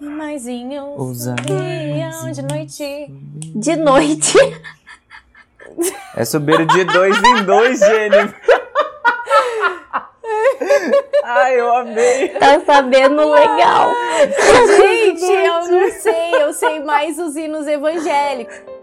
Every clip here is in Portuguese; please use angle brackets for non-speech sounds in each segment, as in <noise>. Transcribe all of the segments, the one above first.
E maisinho. Os subiam de noite. De noite. É subir de dois em dois, Jennifer. Ai, eu amei. Tá sabendo legal. Gente, eu não sei. Eu sei mais os hinos evangélicos.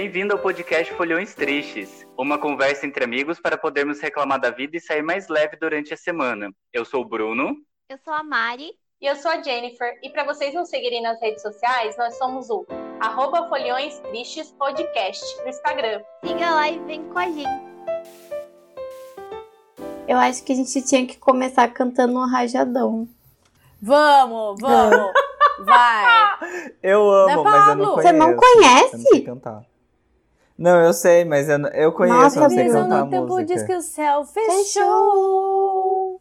Bem-vindo ao podcast Folhões Tristes, uma conversa entre amigos para podermos reclamar da vida e sair mais leve durante a semana. Eu sou o Bruno. Eu sou a Mari. E eu sou a Jennifer. E para vocês nos seguirem nas redes sociais, nós somos o arroba Folhões Tristes Podcast no Instagram. Siga lá e vem com a gente. Eu acho que a gente tinha que começar cantando um rajadão. Vamos, vamos. <laughs> Vai. Eu amo, mas eu não conheço. Você não Eu não conhece? sei cantar. Não, eu sei, mas eu, eu conheço, Nossa, não sei Brisa, cantar a no tempo diz que música. o céu fechou. Fechou.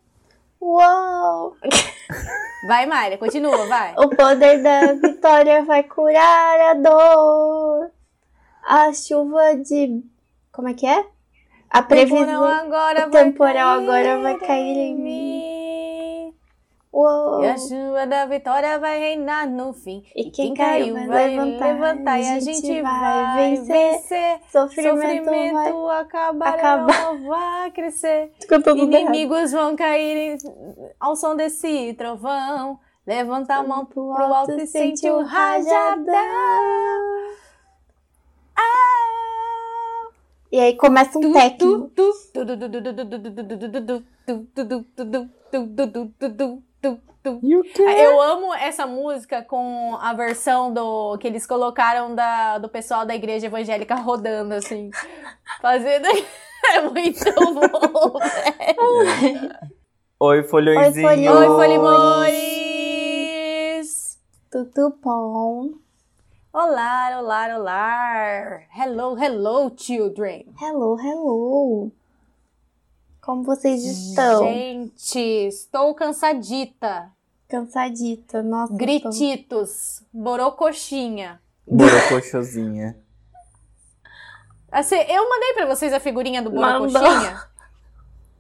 Uou! <laughs> Vai, Mayra, continua, vai. O poder da vitória vai curar a dor. A chuva de. Como é que é? A previsão. agora o temporal agora vai cair em mim. Uou! E a chuva da vitória vai reinar no fim. E quem caiu vai levantar, levantar e a gente vai vencer. vencer. Sofrimento, Sofrimento acabar, acabar. não vai crescer. vai. Inimigos vão cair ao som desse trovão. Levanta a mão pro alto e sente o rajadão. Ah! E aí começa um técnico. E o quê? Eu amo essa música com a versão do que eles colocaram da, do pessoal da igreja evangélica rodando assim, fazendo <laughs> é muito bom. <laughs> velho. Oi, folhõezinho. Oi, Oi, folhões. Folimores! Tudo bom? Olá, olá, olá! Hello, hello, children! Hello, hello. Como vocês estão? Gente, estou cansadita. Cansadita, nossa. tô- Grititos, borocoxinha. Borocochosinha. Assim, eu mandei pra vocês a figurinha do Mandou. borocoxinha?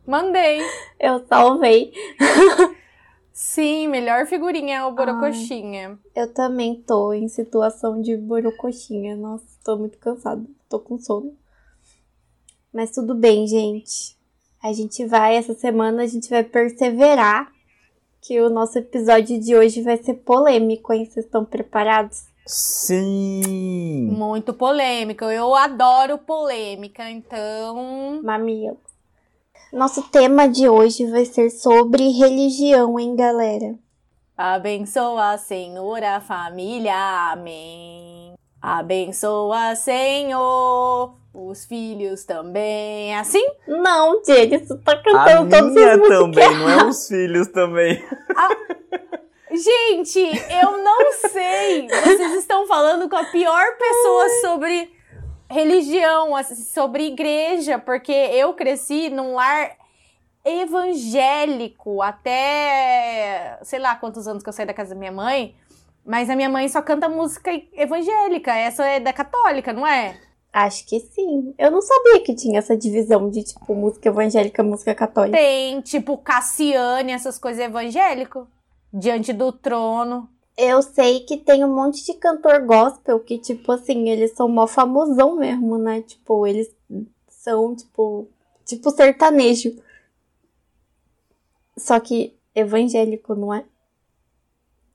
Mandei. Eu salvei. Sim, melhor figurinha é o borocoxinha. Eu também tô em situação de borocoxinha. Nossa, tô muito cansada. Tô com sono. Mas tudo bem, gente. A gente vai, essa semana a gente vai perseverar. Que o nosso episódio de hoje vai ser polêmico, hein? Vocês estão preparados? Sim. Muito polêmica. Eu adoro polêmica, então. Mamilo. Nosso tema de hoje vai ser sobre religião, hein, galera? Abençoa, Senhor, a família. Amém. Abençoa, Senhor, os filhos também. É Assim? Não, Jenny, você tá A cantando todas minha as músicas. também, não é <laughs> os filhos também. Gente, eu não sei. Vocês estão falando com a pior pessoa sobre religião, sobre igreja, porque eu cresci num lar evangélico até sei lá quantos anos que eu saí da casa da minha mãe, mas a minha mãe só canta música evangélica, essa é da católica, não é? Acho que sim. Eu não sabia que tinha essa divisão de, tipo, música evangélica, música católica. Tem, tipo, Cassiane, essas coisas evangélico, diante do trono. Eu sei que tem um monte de cantor gospel que, tipo assim, eles são mó famosão mesmo, né? Tipo, eles são, tipo, tipo sertanejo. Só que evangélico, não é?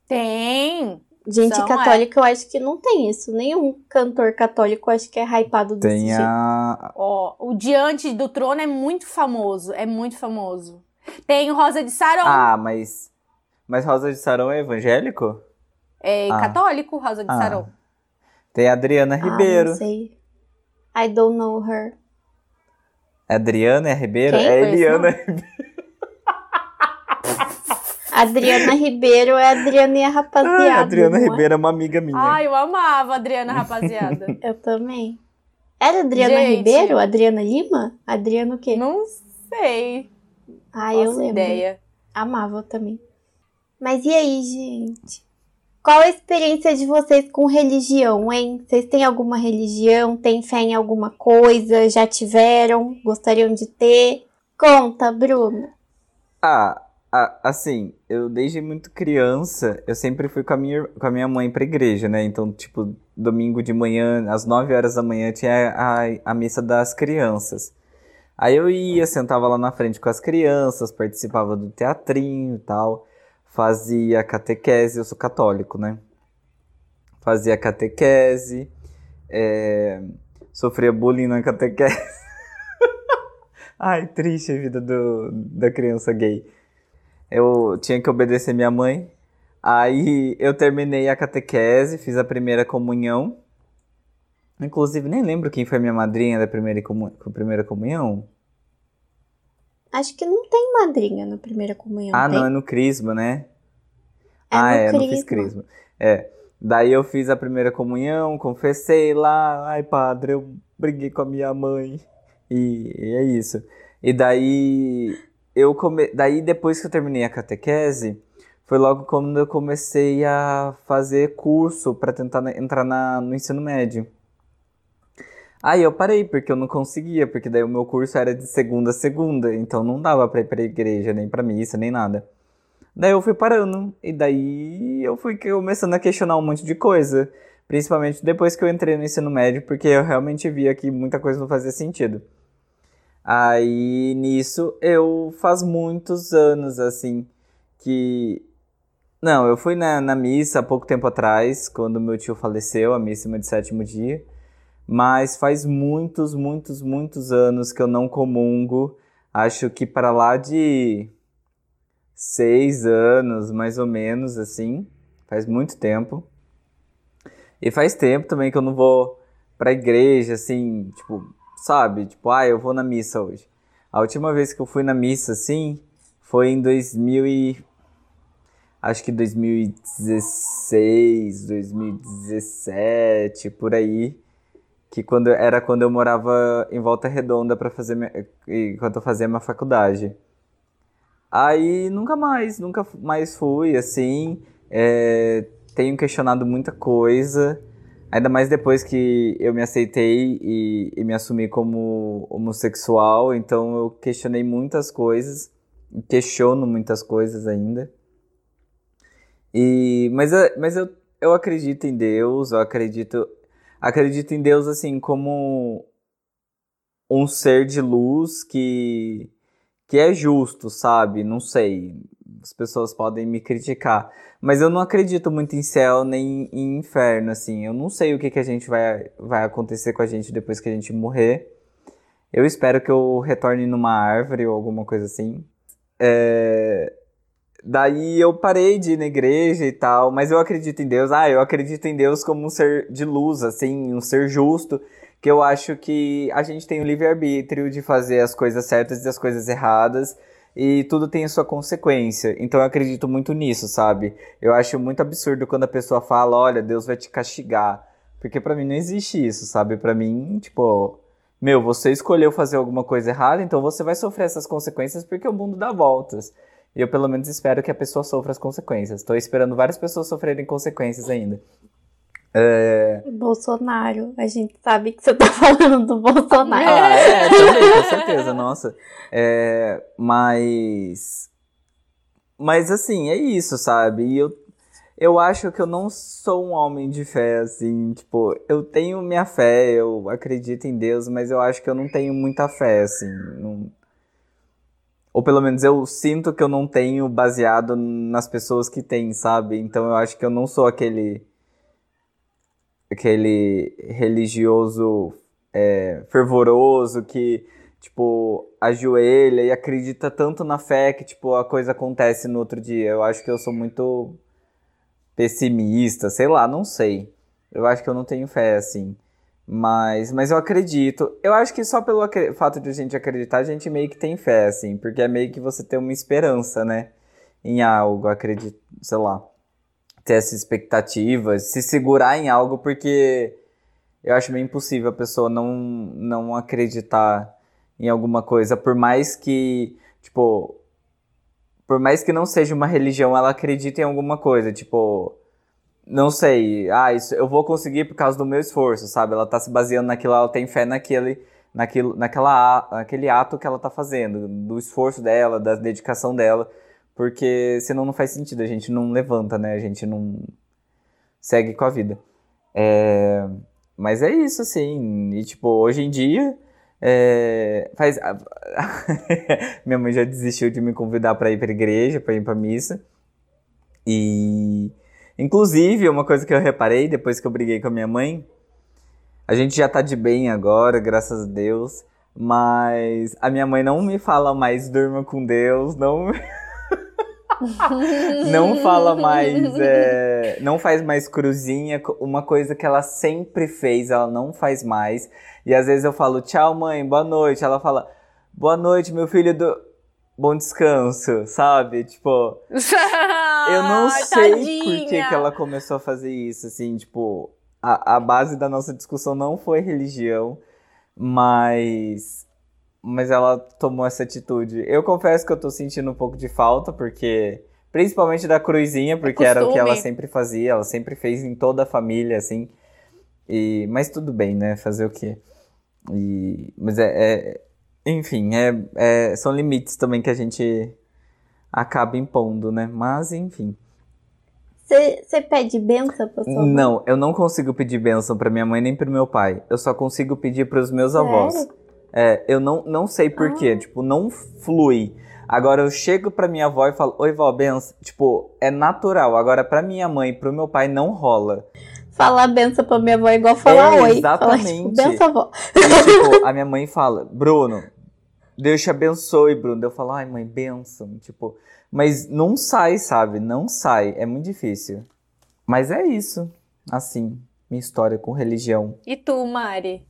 Tem, Gente São, é. católica, eu acho que não tem isso. Nenhum cantor católico eu acho que é hypado desse Tem jeito. a. Ó, o Diante do Trono é muito famoso, é muito famoso. Tem Rosa de Saron, Ah, mas. Mas Rosa de Sarão é evangélico? é ah. católico, Rosa de Ah. Saron. Tem a Adriana Ah, Ribeiro. não sei. I don't know her. É Adriana é Ribeiro? Quem? É Eliana não. Ribeiro. Adriana Ribeiro é a Adriana e a rapaziada. Ah, Adriana é? Ribeiro é uma amiga minha. Ai, eu amava a Adriana, rapaziada. <laughs> Eu também. Era Adriana Gente. Ribeiro? Adriana Lima? Adriana o quê? Não sei. Ah, eu lembro. ideia. Amava também. Mas e aí, gente? Qual a experiência de vocês com religião, hein? Vocês têm alguma religião? Têm fé em alguma coisa? Já tiveram? Gostariam de ter? Conta, Bruno. Ah, a- assim, eu desde muito criança, eu sempre fui com a minha, com a minha mãe pra igreja, né? Então, tipo, domingo de manhã, às 9 horas da manhã, tinha a, a missa das crianças. Aí eu ia, sentava lá na frente com as crianças, participava do teatrinho e tal, fazia catequese, eu sou católico, né? Fazia catequese, é, sofria bullying na catequese. <laughs> Ai, triste a vida do, da criança gay. Eu tinha que obedecer minha mãe. Aí eu terminei a catequese, fiz a primeira comunhão. Inclusive, nem lembro quem foi minha madrinha da primeira, comu primeira comunhão. Acho que não tem madrinha na primeira comunhão. ah, tem? não, é no Crisma, né? É ah, é, não fiz Crisma. Crisma. É. Daí eu fiz a primeira comunhão, confessei lá. Ai, padre, eu briguei com a minha mãe. E, e é isso. E daí eu come... daí depois que eu terminei a catequese, foi logo quando eu comecei a fazer curso para tentar entrar na... no ensino médio. Aí eu parei porque eu não conseguia, porque daí o meu curso era de segunda a segunda, então não dava para ir para igreja, nem para missa, nem nada. Daí eu fui parando, e daí eu fui começando a questionar um monte de coisa. Principalmente depois que eu entrei no ensino médio, porque eu realmente via que muita coisa não fazia sentido. Aí nisso eu faz muitos anos assim que. Não, eu fui na, na missa há pouco tempo atrás, quando meu tio faleceu, a missa de sétimo dia. Mas faz muitos, muitos, muitos anos que eu não comungo. Acho que para lá de seis anos, mais ou menos, assim. Faz muito tempo. E faz tempo também que eu não vou pra igreja, assim, tipo, sabe? Tipo, ah, eu vou na missa hoje. A última vez que eu fui na missa, assim, foi em 2000 e... Acho que 2016, 2017, por aí. Que quando, era quando eu morava em Volta Redonda para fazer minha, enquanto eu fazia minha faculdade. Aí nunca mais, nunca mais fui, assim. É, tenho questionado muita coisa. Ainda mais depois que eu me aceitei e, e me assumi como homossexual. Então eu questionei muitas coisas. Questiono muitas coisas ainda. E, mas mas eu, eu acredito em Deus, eu acredito, acredito em Deus assim como um ser de luz que, que é justo, sabe? Não sei. As pessoas podem me criticar. Mas eu não acredito muito em céu nem em inferno, assim. Eu não sei o que, que a gente vai, vai acontecer com a gente depois que a gente morrer. Eu espero que eu retorne numa árvore ou alguma coisa assim. É, Daí eu parei de ir na igreja e tal, mas eu acredito em Deus. Ah, eu acredito em Deus como um ser de luz, assim, um ser justo, que eu acho que a gente tem o livre-arbítrio de fazer as coisas certas e as coisas erradas, e tudo tem a sua consequência. Então eu acredito muito nisso, sabe? Eu acho muito absurdo quando a pessoa fala, olha, Deus vai te castigar. Porque pra mim não existe isso, sabe? Pra mim, tipo, meu, você escolheu fazer alguma coisa errada, então você vai sofrer essas consequências porque o mundo dá voltas. E eu pelo menos espero que a pessoa sofra as consequências. Tô esperando várias pessoas sofrerem consequências ainda. É... Bolsonaro. A gente sabe que você tá <laughs> falando do Bolsonaro. Ah, é, também, com certeza, nossa. É, mas. Mas assim, é isso, sabe? E eu, eu acho que eu não sou um homem de fé, assim, tipo, eu tenho minha fé, eu acredito em Deus, mas eu acho que eu não tenho muita fé, assim. não- Ou pelo menos eu sinto que eu não tenho baseado nas pessoas que têm, sabe? Então eu acho que eu não sou aquele. Aquele religioso é, fervoroso que, tipo, ajoelha e acredita tanto na fé que, tipo, a coisa acontece no outro dia. Eu acho que eu sou muito pessimista, sei lá, não sei. Eu acho que eu não tenho fé, assim. Mas, mas eu acredito. Eu acho que só pelo fato de a gente acreditar, a gente meio que tem fé, assim. Porque é meio que você ter uma esperança, né? Em algo, acredito, sei lá. Ter essa expectativa, se segurar em algo, porque eu acho meio impossível a pessoa não, não acreditar em alguma coisa, por mais que, tipo, por mais que não seja uma religião, ela acredita em alguma coisa, tipo, não sei, ah, isso eu vou conseguir por causa do meu esforço, sabe? Ela tá se baseando naquilo, ela tem fé naquele, naquilo, naquela, naquele ato que ela tá fazendo, do esforço dela, da dedicação dela, porque senão não faz sentido, a gente não levanta, né? A gente não segue com a vida. É, mas é isso, assim, e tipo, hoje em dia, é, faz, <laughs> minha mãe já desistiu de me convidar para ir pra igreja, para ir pra missa, e Inclusive, uma coisa que eu reparei depois que eu briguei com a minha mãe, a gente já tá de bem agora, graças a Deus, mas a minha mãe não me fala mais durma com Deus, não <laughs> não fala mais, <laughs> é, não faz mais cruzinha, uma coisa que ela sempre fez, ela não faz mais. E às vezes eu falo, tchau mãe, boa noite. Ela fala, boa noite, meu filho do bom descanso, sabe? Tipo, eu <laughs> não Ai, sei tadinha. por que, que ela começou a fazer isso, assim, tipo, a, a base da nossa discussão não foi religião, mas mas ela tomou essa atitude. Eu confesso que eu tô sentindo um pouco de falta, porque principalmente da cruzinha, porque era o que ela sempre fazia, ela sempre fez em toda a família, assim. E, mas tudo bem, né? Fazer o quê? E, mas é, é- enfim, é, é- são limites também que a gente acaba impondo, né? Mas, enfim. Você pede benção pra sua mãe? Não, eu não consigo pedir bênção pra minha mãe nem pro meu pai. Eu só consigo pedir pros meus avós. É, eu não, não sei porquê, tipo, não flui. Agora eu chego pra minha avó e falo, oi vó, benção. Tipo, é natural. Agora pra minha mãe e pro meu pai não rola. Falar benção pra minha avó é igual falar É, oi. exatamente. Falar, tipo, benção, avó. E, tipo, a minha mãe fala, Bruno, Deus te abençoe, Bruno. Eu falo, ai mãe, benção. Tipo, mas não sai, sabe? Não sai. É muito difícil. Mas é isso. Assim, minha história com religião. E tu, Mari?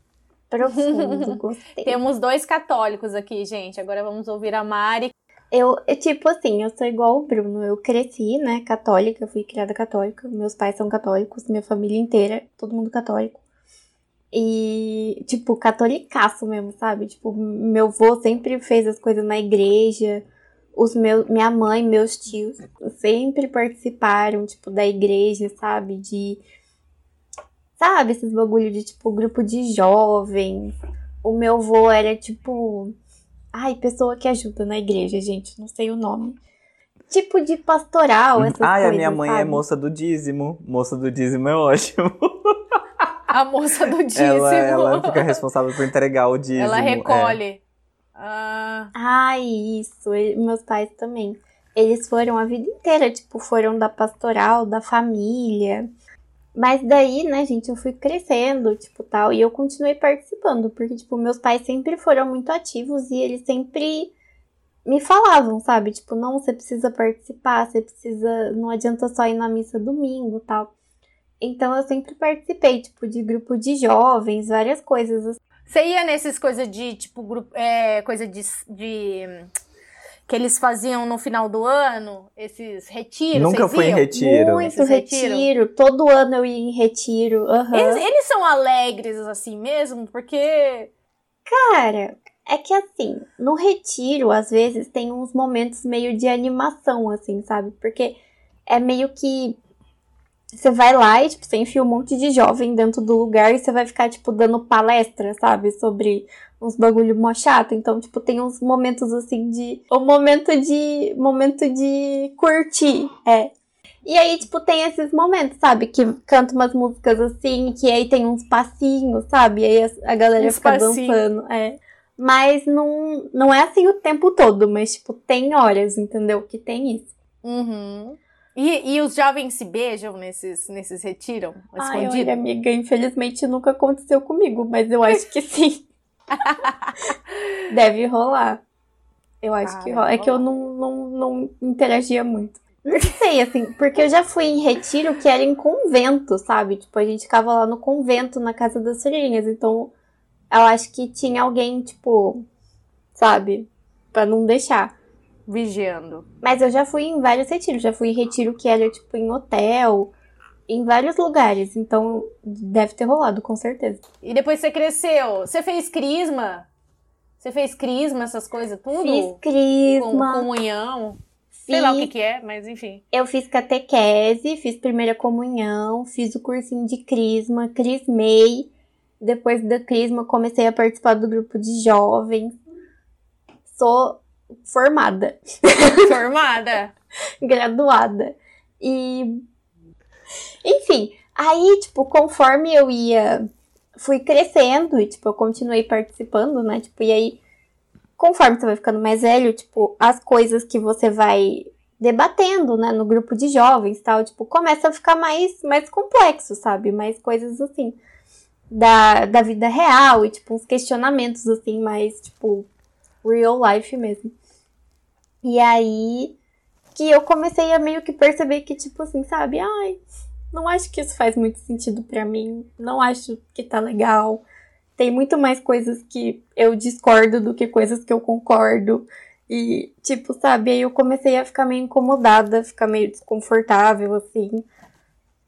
Profundo, <laughs> gostei. Temos dois católicos aqui, gente. Agora vamos ouvir a Mari. Eu, eu, tipo assim, eu sou igual o Bruno. Eu cresci, né, católica, eu fui criada católica. Meus pais são católicos, minha família inteira, todo mundo católico. E, tipo, catolicaço mesmo, sabe? Tipo, meu avô sempre fez as coisas na igreja. Os meus, minha mãe, meus tios sempre participaram, tipo, da igreja, sabe? De. Sabe, esses bagulho de, tipo, grupo de jovens. O meu avô era, tipo. Ai, pessoa que ajuda na igreja, gente, não sei o nome. Tipo de pastoral, essas Ai, coisas. a minha mãe é sabe? moça do dízimo. Moça do dízimo é ótimo. <laughs> A moça do dízimo. Ela, ela fica responsável por entregar o dízimo. Ela é. recolhe. Ah, Ai, isso, meus pais também. Eles foram a vida inteira, tipo, foram da pastoral, da família. Mas daí, né, gente, eu fui crescendo, tipo, tal, e eu continuei participando, porque, tipo, meus pais sempre foram muito ativos e eles sempre me falavam, sabe? Tipo, não, você precisa participar, você precisa, não adianta só ir na missa domingo, tal. Então eu sempre participei, tipo, de grupo de jovens, várias coisas assim. Você ia nesses coisas de, tipo, grupo, é, coisa de, de- que eles faziam no final do ano? Esses retiros? Nunca fui em retiro. Muito retiro. retiro? Todo ano eu ia em retiro. aham. Eles, eles são alegres assim mesmo? Porque. Cara, é que assim, no retiro, às vezes, tem uns momentos meio de animação, assim, sabe? Porque é meio que. Você vai lá e, tipo, você enfia um monte de jovem dentro do lugar e você vai ficar, tipo, dando palestra, sabe? Sobre uns bagulho mó chato. Então, tipo, tem uns momentos assim de. O momento de. Momento de curtir. É. E aí, tipo, tem esses momentos, sabe? Que canta umas músicas assim, que aí tem uns passinhos, sabe? E aí a, a galera Uns fica passinhos. dançando. É. Mas não, não é assim o tempo todo, mas, tipo, tem horas, entendeu? Que tem isso. Uhum. E, e os jovens se beijam nesses, nesses retiros? Ai, Escondido? olha, amiga, infelizmente nunca aconteceu comigo, mas eu acho que sim. <laughs> Deve rolar. Eu acho Ah, que rola. É que eu não, não, não interagia muito. Não sei, assim, porque eu já fui em retiro que era em convento, sabe? Tipo, a gente ficava lá no convento, na casa das filhinhas. Então, eu acho que tinha alguém, tipo, sabe? Pra não deixar. Vigiando. Mas eu já fui em vários retiros. Já fui em retiro que era, tipo, em hotel, em vários lugares. Então, deve ter rolado, com certeza. E depois você cresceu. Você fez crisma? Você fez crisma, essas coisas tudo? Fiz Com crisma, comunhão? Sei lá o que que é, mas enfim. Eu fiz catequese, fiz primeira comunhão, fiz o cursinho de crisma, crismei. Depois da crisma, comecei a participar do grupo de jovens. Sou formada, <laughs> Formada. graduada. E. Enfim, aí, tipo, conforme eu ia. Fui crescendo e, tipo, eu continuei participando, né? Tipo, e aí, conforme você vai ficando mais velho, tipo, as coisas que você vai debatendo, né, no grupo de jovens tal, tipo, começa a ficar mais, mais complexo, sabe? Mais coisas assim, da, da vida real e, tipo, uns questionamentos, assim, mais, tipo, real life mesmo. E aí que eu comecei a meio que perceber que, tipo assim, sabe? Ai, não acho que isso faz muito sentido pra mim, não acho que tá legal. Tem muito mais coisas que eu discordo do que coisas que eu concordo. E, tipo, sabe, aí eu comecei a ficar meio incomodada, ficar meio desconfortável, assim.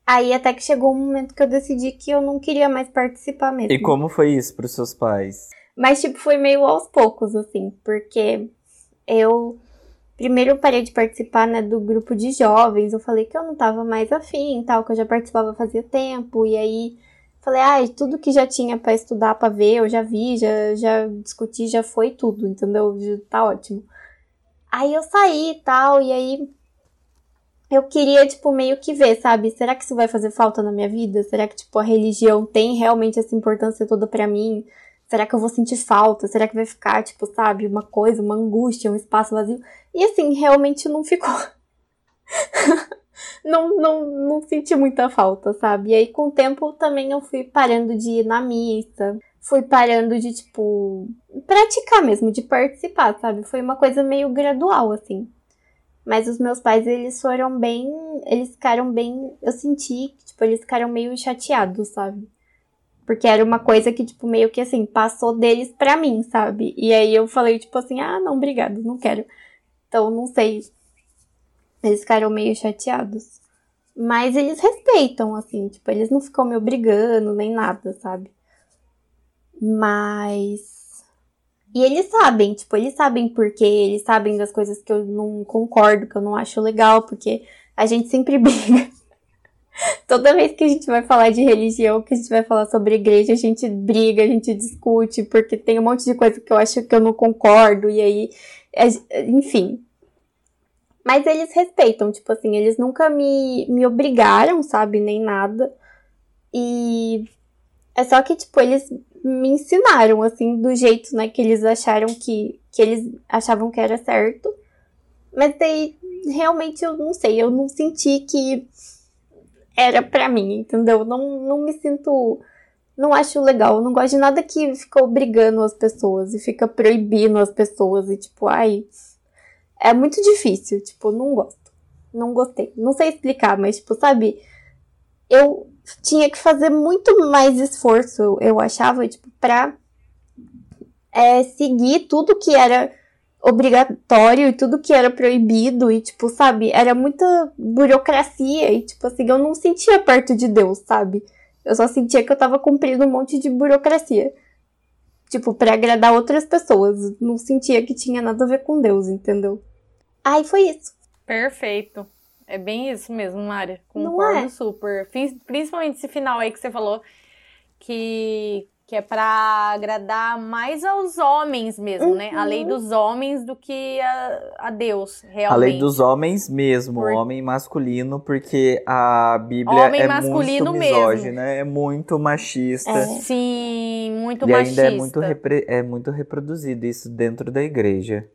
Aí até que chegou um momento que eu decidi que eu não queria mais participar mesmo. E como foi isso pros seus pais? Mas, tipo, foi meio aos poucos, assim, porque eu primeiro parei de participar, né, do grupo de jovens. Eu falei que eu não tava mais afim tal, que eu já participava fazia tempo. E aí falei, ai, tudo que já tinha pra estudar, pra ver, eu já vi, já, já discuti, já foi tudo, entendeu? Tá ótimo. Aí eu saí e tal, e aí eu queria, tipo, meio que ver, sabe? Será que isso vai fazer falta na minha vida? Será que, tipo, a religião tem realmente essa importância toda pra mim? Será que eu vou sentir falta? Será que vai ficar, tipo, sabe, uma coisa, uma angústia, um espaço vazio? E assim, realmente não ficou. <laughs> não, não, não senti muita falta, sabe? E aí, com o tempo, também eu fui parando de ir na missa. Fui parando de, tipo, praticar mesmo, de participar, sabe? Foi uma coisa meio gradual, assim. Mas os meus pais, eles foram bem. Eles ficaram bem. Eu senti que, tipo, eles ficaram meio chateados, sabe? Porque era uma coisa que, tipo, meio que assim, passou deles pra mim, sabe? E aí eu falei, tipo assim, ah, não, obrigado, não quero. Então, não sei. Eles ficaram meio chateados. Mas eles respeitam, assim, tipo, eles não ficam me obrigando, nem nada, sabe? Mas. E eles sabem, tipo, eles sabem por quê, eles sabem das coisas que eu não concordo, que eu não acho legal, porque a gente sempre <laughs> briga. <laughs> Toda vez que a gente vai falar de religião, que a gente vai falar sobre igreja, a gente briga, a gente discute, porque tem um monte de coisa que eu acho que eu não concordo, e aí, é- enfim. Mas eles respeitam, tipo assim, eles nunca me, me obrigaram, sabe, nem nada. E é só que, tipo, eles me ensinaram, assim, do jeito, né, que eles acharam que, que eles achavam que era certo. Mas daí, realmente, eu não sei, eu não senti que era pra mim, entendeu? Não, não me sinto. Não acho legal. Não gosto de nada que fica obrigando as pessoas e fica proibindo as pessoas. E tipo, ai. É muito difícil. Tipo, não gosto. Não gostei. Não sei explicar, mas, tipo, sabe? Eu tinha que fazer muito mais esforço, eu, eu achava, tipo, pra é, seguir tudo que era obrigatório e tudo que era proibido e, tipo, sabe, era muita burocracia e, tipo assim, eu não sentia perto de Deus, sabe? Eu só sentia que eu tava cumprindo um monte de burocracia. Tipo, pra agradar outras pessoas. Não sentia que tinha nada a ver com Deus, entendeu? Aí foi isso. Perfeito. É bem isso mesmo, Mária. Não Concordo é? super. Prin- Principalmente esse final aí que você falou que, que é pra agradar mais aos homens mesmo, né? A Uhum. lei dos homens do que a, a Deus, realmente. A lei dos homens mesmo, Por- homem masculino, porque a Bíblia Homem é masculino muito mesmo. misógina, é muito machista. É. Sim, muito E machista. ainda é muito, repre- é muito reproduzido isso dentro da igreja.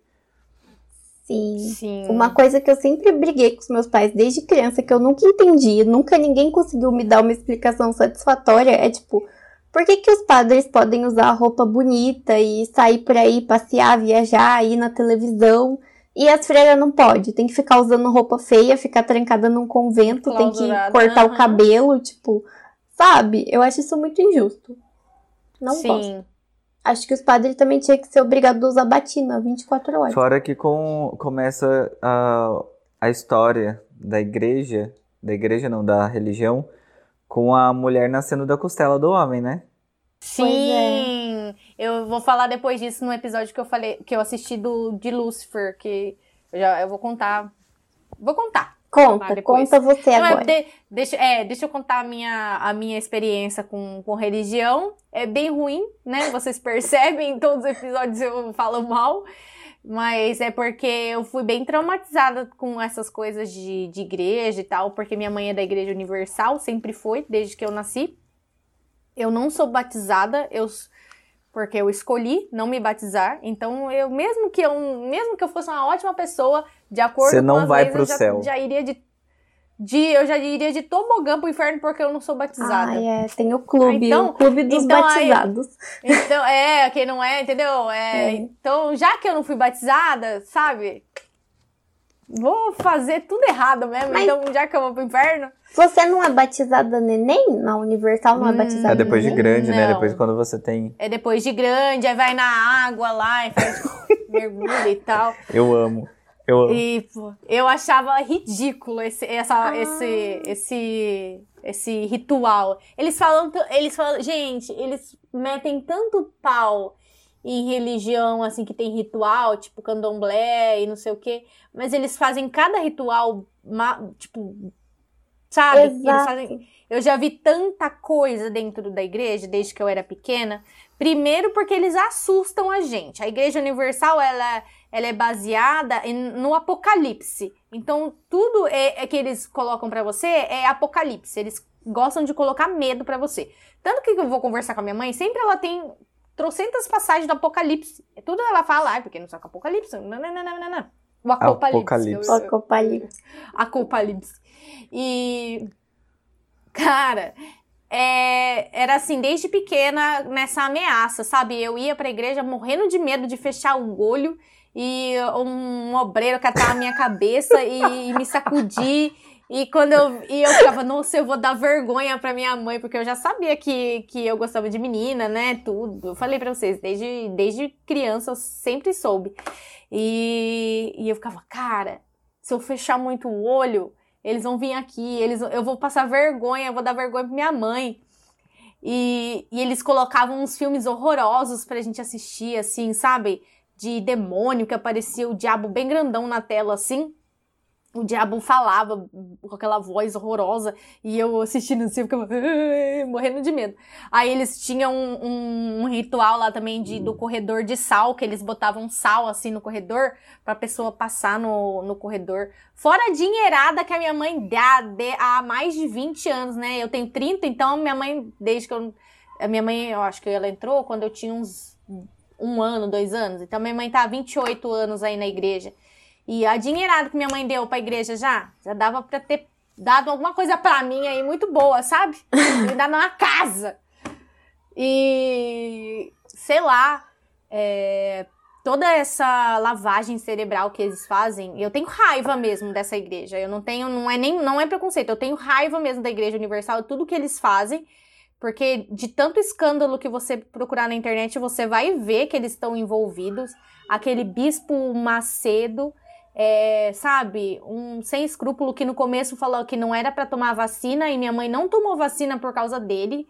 Sim. Sim. Uma coisa que eu sempre briguei com os meus pais desde criança, que eu nunca entendi, nunca ninguém conseguiu me dar uma explicação satisfatória, é tipo, por que, que os padres podem usar roupa bonita e sair por aí, passear, viajar, ir na televisão, e as freiras não podem? Tem que ficar usando roupa feia, ficar trancada num convento, tem que cortar o aham. cabelo, tipo, sabe? Eu acho isso muito injusto. Não Sim. gosto. Acho que os padres também tinham que ser obrigados a usar batina 24 horas. Fora que com, começa a, a história da igreja, da igreja não, da religião, com a mulher nascendo da costela do homem, né? Sim. Eu vou falar depois disso no episódio que eu falei, que eu assisti do de Lucifer, que eu já eu vou contar vou contar. Conta, conta você Não, é, agora. de- deixa, é, deixa eu contar a minha, a minha experiência com, com religião. É bem ruim, né? Vocês <laughs> percebem, em todos os episódios eu falo mal. Mas é porque eu fui bem traumatizada com essas coisas de, de igreja e tal, porque minha mãe é da Igreja Universal, sempre foi, desde que eu nasci. Eu não sou batizada, eu porque eu escolhi não me batizar. Então, eu mesmo que eu mesmo que eu fosse uma ótima pessoa, de acordo Você com não as vai leis, pro eu já, céu. já iria de, de eu já iria de tobogã pro inferno porque eu não sou batizada. Ai, é, tem o clube, Ah, então- o clube dos então aí- batizados. Então, é, quem não é, entendeu? É, É. Então, já que eu não fui batizada, sabe? Vou fazer tudo errado mesmo. Mas- Então, já que eu vou pro inferno. Você não é batizada neném? Na Universal não é Hum, batizada É depois de neném? grande, né? Não. Depois quando você tem. É depois de grande, aí vai na água lá e faz <laughs> mergulho e tal. Eu amo. Eu. E pô, eu achava ridículo esse, essa, Ah. esse, esse, esse ritual. Eles falam, eles falam, gente, eles metem tanto pau em religião, assim, que tem ritual, tipo candomblé e não sei o quê, mas eles fazem cada ritual, tipo, sabe? Eles fazem, eu já vi tanta coisa dentro da igreja desde que eu era pequena. Primeiro porque eles assustam a gente. A Igreja Universal, ela, ela é baseada em- no Apocalipse. Então, tudo é, é que eles colocam pra você é Apocalipse. Eles gostam de colocar medo pra você. Tanto que eu vou conversar com a minha mãe, sempre ela tem trocentas passagens do Apocalipse. Tudo ela fala, ai, porque não sabe o Apocalipse. Não, não, não, não, não, não. O Apocalipse. Apocalipse. Eu- eu- Apocalipse. Apocalipse. E, cara, é, era assim, desde pequena, nessa ameaça, sabe? Eu ia pra igreja morrendo de medo de fechar o olho e um obreiro catar a minha cabeça e, me sacudir. E quando eu, e eu ficava, nossa, eu vou dar vergonha pra minha mãe, porque eu já sabia que, que eu gostava de menina, né? Tudo. Eu falei pra vocês, desde, desde criança eu sempre soube. E, e eu ficava, cara, se eu fechar muito o olho, eles vão vir aqui, eles, eu vou passar vergonha, eu vou dar vergonha pra minha mãe. E, e eles colocavam uns filmes horrorosos pra gente assistir, assim, sabe? De demônio, que aparecia o diabo bem grandão na tela, assim. O diabo falava com aquela voz horrorosa e eu assistindo assim, ficava morrendo de medo. Aí eles tinham um, um- um ritual lá também de, do corredor de sal, que eles botavam sal assim no corredor pra pessoa passar no, no corredor. Fora a dinheirada que a minha mãe dá de- há mais de 20 anos, né? Eu tenho 30, então minha mãe, desde que eu. A minha mãe, eu acho que ela entrou quando eu tinha uns um ano, dois anos. Então minha mãe tá há 28 anos aí na igreja. E a dinheirada que minha mãe deu pra igreja já, já dava pra ter dado alguma coisa pra mim aí muito boa, sabe? Me dar numa casa. E sei lá, é, toda essa lavagem cerebral que eles fazem, eu tenho raiva mesmo dessa igreja. Eu não tenho, não é nem, não é preconceito, eu tenho raiva mesmo da Igreja Universal, tudo que eles fazem. Porque de tanto escândalo que você procurar na internet, você vai ver que eles estão envolvidos. Aquele bispo Macedo, é, sabe, um sem escrúpulo que no começo falou que não era pra tomar vacina e minha mãe não tomou vacina por causa dele.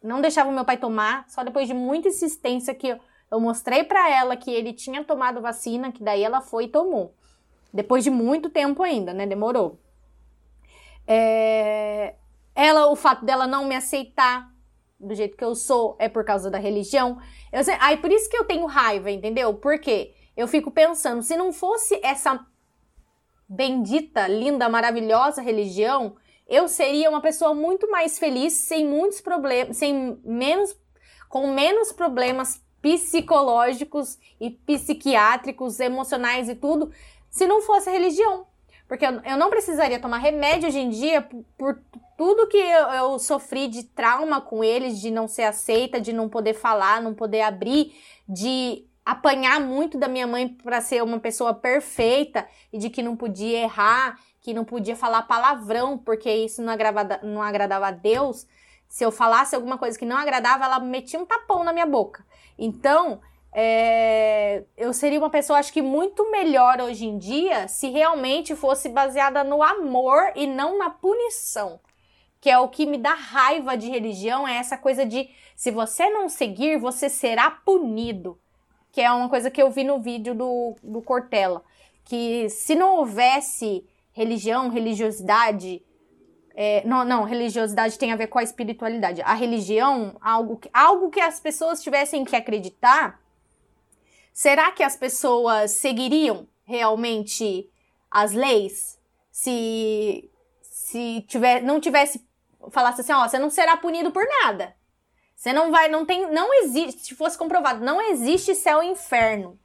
Não deixava o meu pai tomar, só depois de muita insistência que eu, eu mostrei pra ela que ele tinha tomado vacina, que daí ela foi e tomou. Depois de muito tempo ainda, né? Demorou. É, ela, o fato dela não me aceitar do jeito que eu sou é por causa da religião. Eu sei, aí por isso que eu tenho raiva, entendeu? Porque eu fico pensando, se não fosse essa bendita, linda, maravilhosa religião, eu seria uma pessoa muito mais feliz, sem muitos problemas, sem menos com menos problemas psicológicos e psiquiátricos, emocionais e tudo, se não fosse a religião. Porque eu, eu não precisaria tomar remédio hoje em dia por, por tudo que eu, eu sofri de trauma com eles, de não ser aceita, de não poder falar, não poder abrir, de apanhar muito da minha mãe para ser uma pessoa perfeita e de que não podia errar, que não podia falar palavrão, porque isso não agradava, não agradava a Deus. Se eu falasse alguma coisa que não agradava, ela metia um tapão na minha boca. Então, é, eu seria uma pessoa, acho que muito melhor hoje em dia se realmente fosse baseada no amor e não na punição. Que é o que me dá raiva de religião, é essa coisa de se você não seguir, você será punido. Que é uma coisa que eu vi no vídeo do, do Cortella. Que se não houvesse religião, religiosidade. é, não, não, religiosidade tem a ver com a espiritualidade. A religião, algo que, algo que as pessoas tivessem que acreditar, será que as pessoas seguiriam realmente as leis? Se, se tiver, não tivesse, falasse assim, ó, você não será punido por nada. Você não vai, não tem, não existe, se fosse comprovado, não existe céu e inferno.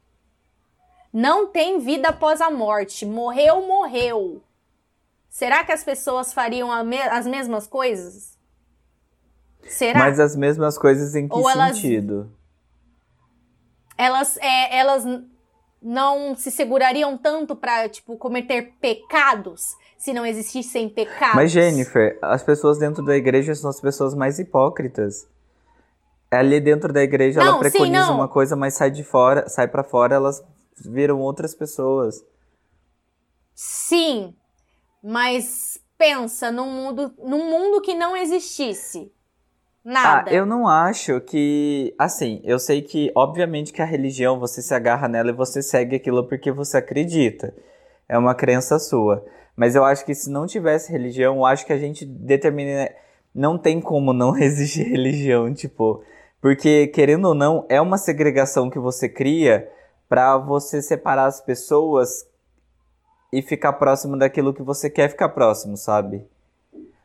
Não tem vida após a morte. Morreu, morreu. Será que as pessoas fariam as mesmas coisas? Será? Mas as mesmas coisas em que Ou sentido? Elas, é, elas não se segurariam tanto pra, tipo, cometer pecados se não existissem pecados? Mas, Jennifer, as pessoas dentro da igreja são as pessoas mais hipócritas. Ali dentro da igreja Não, ela sim, preconiza não. uma coisa, mas sai de fora, sai para fora, elas viram outras pessoas. Sim, mas pensa num mundo, num mundo que não existisse. Nada. Ah, eu não acho que. Assim, eu sei que, obviamente, que a religião você se agarra nela e você segue aquilo porque você acredita. É uma crença sua. Mas eu acho que se não tivesse religião, eu acho que a gente determina. Não tem como não <laughs> existir religião, tipo. Porque, querendo ou não, é uma segregação que você cria pra você separar as pessoas e ficar próximo daquilo que você quer ficar próximo, sabe?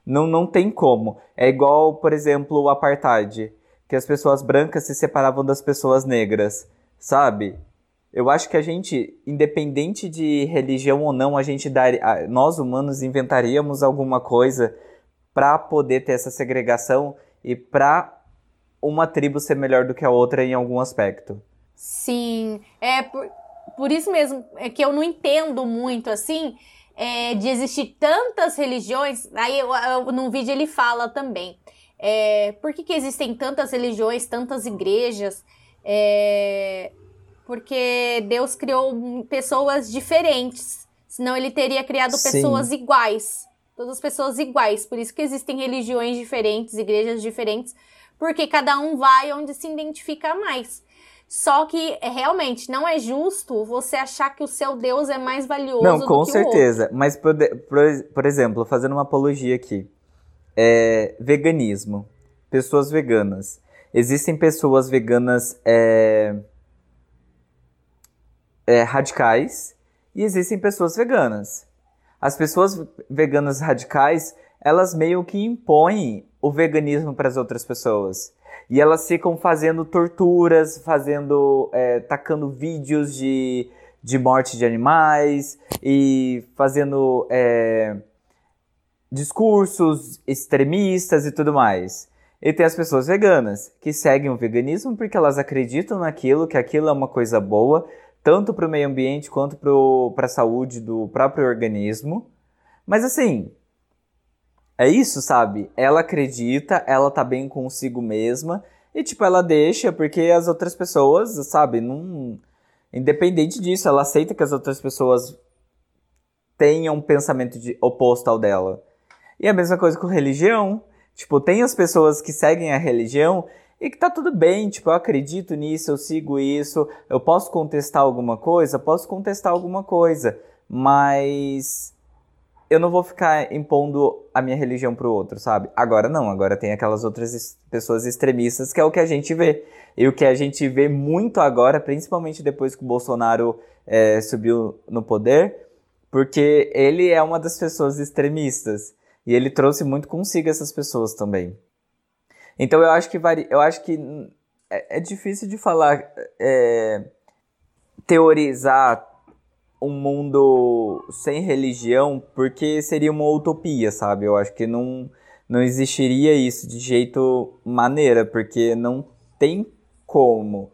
Não, não tem como. É igual, por exemplo, o apartheid, que as pessoas brancas se separavam das pessoas negras, sabe? Eu acho que a gente, independente de religião ou não, a gente daria, a- nós humanos inventaríamos alguma coisa pra poder ter essa segregação e pra uma tribo ser melhor do que a outra em algum aspecto. Sim, é por, por isso mesmo é que eu não entendo muito assim é, de existir tantas religiões. Aí eu, eu- num vídeo ele fala também. É, por que, que existem tantas religiões, tantas igrejas? É, porque Deus criou pessoas diferentes. Senão ele teria criado Sim. pessoas iguais. Todas as pessoas iguais. Por isso que existem religiões diferentes, igrejas diferentes. Porque cada um vai onde se identifica mais. Só que é, realmente não é justo você achar que o seu Deus é mais valioso Não, do com certeza. Mas, por, por, por exemplo, fazendo uma apologia aqui. É, veganismo. Pessoas veganas. Existem pessoas veganas é, é, radicais e existem pessoas veganas. As pessoas veganas radicais, elas meio que impõem o veganismo para as outras pessoas. E elas ficam fazendo torturas, fazendo, é, tacando vídeos de, de morte de animais e fazendo é, discursos extremistas e tudo mais. E tem as pessoas veganas, que seguem o veganismo porque elas acreditam naquilo, que aquilo é uma coisa boa, tanto para o meio ambiente quanto para a saúde do próprio organismo. Mas assim, é isso, sabe? Ela acredita, ela tá bem consigo mesma, e tipo, ela deixa porque as outras pessoas, sabe, não. Independente disso, ela aceita que as outras pessoas tenham um pensamento de, oposto ao dela. E a mesma coisa com religião. Tipo, tem as pessoas que seguem a religião e que tá tudo bem, tipo, eu acredito nisso, eu sigo isso, eu posso contestar alguma coisa, posso contestar alguma coisa, mas eu não vou ficar impondo a minha religião pro outro, sabe? Agora não, agora tem aquelas outras es- pessoas extremistas que é o que a gente vê. E o que a gente vê muito agora, principalmente depois que o Bolsonaro eh, subiu no poder, porque ele é uma das pessoas extremistas. E ele trouxe muito consigo essas pessoas também. Então eu acho que eu acho que hum, é, é difícil de falar, é, teorizar um mundo sem religião, porque seria uma utopia, sabe? Eu acho que não, não existiria isso de jeito maneira, porque não tem como.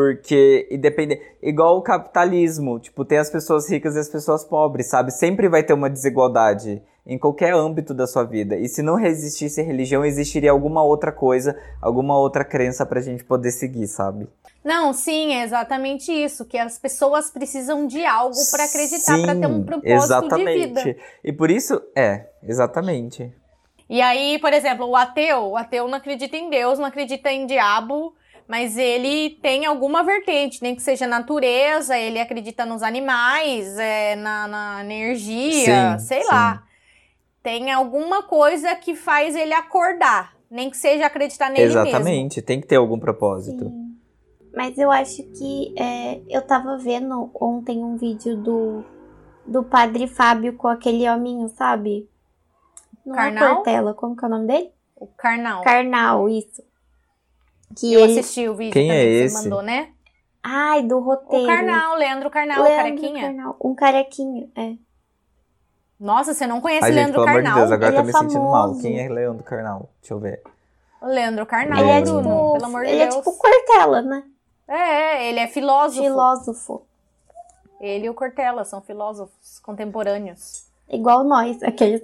Porque, independente. Igual o capitalismo, tipo, tem as pessoas ricas e as pessoas pobres, sabe? Sempre vai ter uma desigualdade em qualquer âmbito da sua vida. E se não existisse religião, existiria alguma outra coisa, alguma outra crença pra gente poder seguir, sabe? Não, sim, é exatamente isso, que as pessoas precisam de algo para acreditar, para ter um propósito exatamente. de vida. E por isso, é, exatamente. E aí, por exemplo, o ateu, o ateu não acredita em Deus, não acredita em diabo, Mas ele tem alguma vertente, nem que seja natureza, ele acredita nos animais, é, na, na energia, Sim, sei sim. lá. Tem alguma coisa que faz ele acordar, nem que seja acreditar nele mesmo. Exatamente, tem que ter algum propósito. Sim. Mas eu acho que é, eu tava vendo ontem um vídeo do, do padre Fábio com aquele hominho, sabe? Não é Cortella, como que é o nome dele? O carnal. Karnal, isso. Que Eu ele... assisti o vídeo Quem é também que esse? você mandou, né? Ai, do roteiro. O Carnal, Leandro Carnal, o carequinha. Karnal. Um carequinho, é. Nossa, você não conhece Ai, gente, Leandro pelo amor de Carnal? Deus, agora ele eu é tô me sentindo mal. famoso. Quem é Leandro Carnal? Deixa eu ver. Leandro Carnal, Ele é Bruno, tipo. pelo amor de ele Deus. é tipo Cortella, né? É, ele é filósofo. Filósofo. Ele e o Cortella são filósofos contemporâneos. Igual nós, aqueles.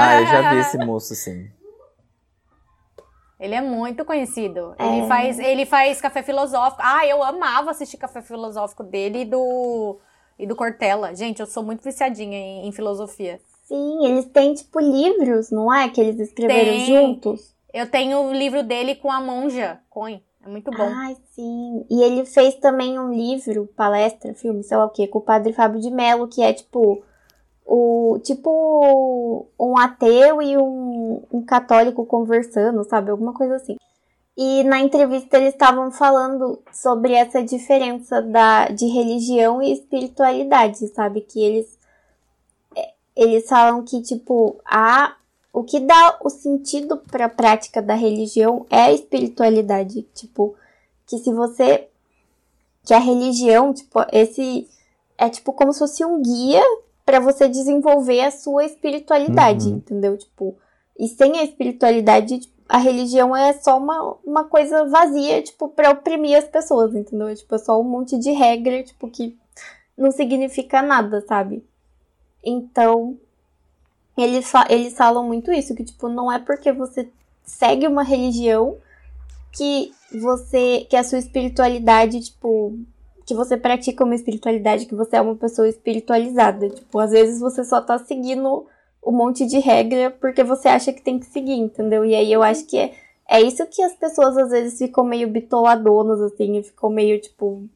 Ah, eu já vi esse moço, sim. Ele é muito conhecido. É. Ele, faz, ele faz café filosófico. Ah, eu amava assistir café filosófico dele e do, e do Cortella. Gente, eu sou muito viciadinha em, em filosofia. Sim, eles têm, tipo, livros, não é? Que eles escreveram Tem. juntos. Eu tenho o livro dele com a monja Coin. É muito bom. Ai, sim. E ele fez também um livro, palestra, filme, sei lá o quê, com o padre Fábio de Mello, que é tipo o tipo um ateu e um, um católico conversando, sabe? Alguma coisa assim. E na entrevista eles estavam falando sobre essa diferença da, de religião e espiritualidade, sabe? Que eles é, eles falam que tipo a o que dá o sentido para a prática da religião é a espiritualidade, tipo, que se você que a religião, tipo, esse é tipo como se fosse um guia para você desenvolver a sua espiritualidade, Uhum. entendeu? Tipo, e sem a espiritualidade, a religião é só uma, uma coisa vazia, tipo, para oprimir as pessoas, entendeu? Tipo, é só um monte de regra, tipo, que não significa nada, sabe? Então, eles, eles falam muito isso, que, tipo, não é porque você segue uma religião que você, que a sua espiritualidade, tipo, que você pratica uma espiritualidade, que você é uma pessoa espiritualizada. Tipo, às vezes você só tá seguindo um monte de regra porque você acha que tem que seguir, entendeu? E aí eu acho que é, é isso que as pessoas às vezes ficam meio bitoladonas, assim, e ficam meio, tipo,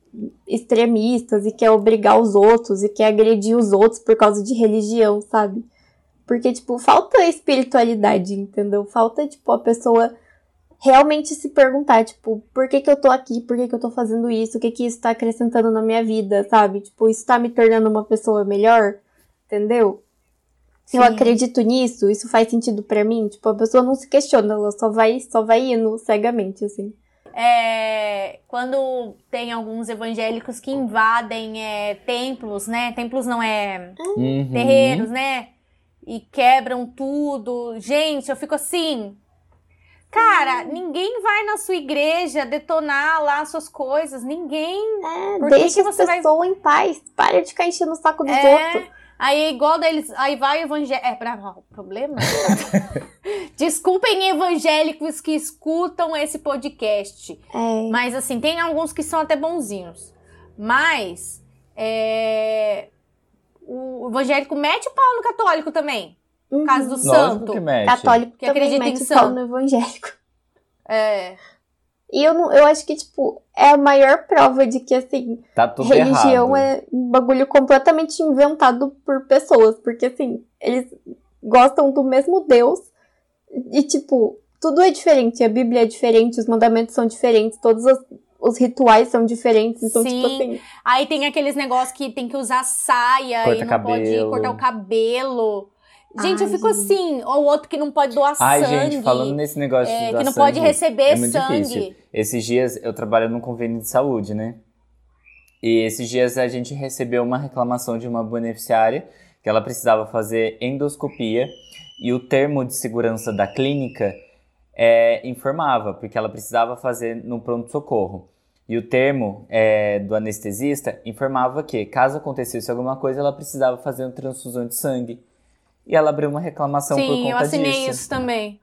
extremistas e quer obrigar os outros e quer agredir os outros por causa de religião, sabe? Porque, tipo, falta espiritualidade, entendeu? Falta, tipo, a pessoa realmente se perguntar, tipo, por que que eu tô aqui? Por que que eu tô fazendo isso? O que que isso tá acrescentando na minha vida, sabe? Tipo, isso tá me tornando uma pessoa melhor? Entendeu? Eu Sim. acredito nisso, isso faz sentido pra mim? Tipo, a pessoa não se questiona, ela só vai, só vai indo cegamente, assim. É, quando tem alguns evangélicos que invadem é, templos, né? Templos não é Uhum. terreiros, né? E quebram tudo. Gente, eu fico assim. Cara, ninguém vai na sua igreja detonar lá suas coisas. Ninguém. É, Por que deixa que as você vai- pessoas em paz. Para de ficar enchendo o saco dos É. outros. Aí é igual deles. Aí vai o evangélico. É, pra o problema? <laughs> Desculpem evangélicos que escutam esse podcast. É, Mas assim, tem alguns que são até bonzinhos. Mas é, o evangélico mete o pau no católico também. Uhum. caso do Lógico santo. que mete. católico Que acredita em santo. no evangélico. É. E eu, não, eu acho que, tipo, é a maior prova de que, assim, Tá tudo religião errado. é um bagulho completamente inventado por pessoas. Porque, assim, eles gostam do mesmo Deus. E, tipo, tudo é diferente. A Bíblia é diferente, os mandamentos são diferentes, todos os, os rituais são diferentes. Então, tipo Sim. assim. Aí tem aqueles negócios que tem que usar saia Corta e não pode cabelo. cortar o cabelo. Gente, Ai, eu fico gente. assim. Ou outro que não pode doar Ai, sangue. gente, falando nesse negócio é, de que doar não pode sangue, receber é muito sangue. difícil. Esses dias eu trabalho num convênio de saúde, né? E esses dias a gente recebeu uma reclamação de uma beneficiária que ela precisava fazer endoscopia e o termo de segurança da clínica é, informava, porque ela precisava fazer no pronto-socorro. E o termo é, do anestesista informava que, caso acontecesse alguma coisa, ela precisava fazer uma transfusão de sangue. E ela abriu uma reclamação por Sim, conta eu assinei disso. isso também.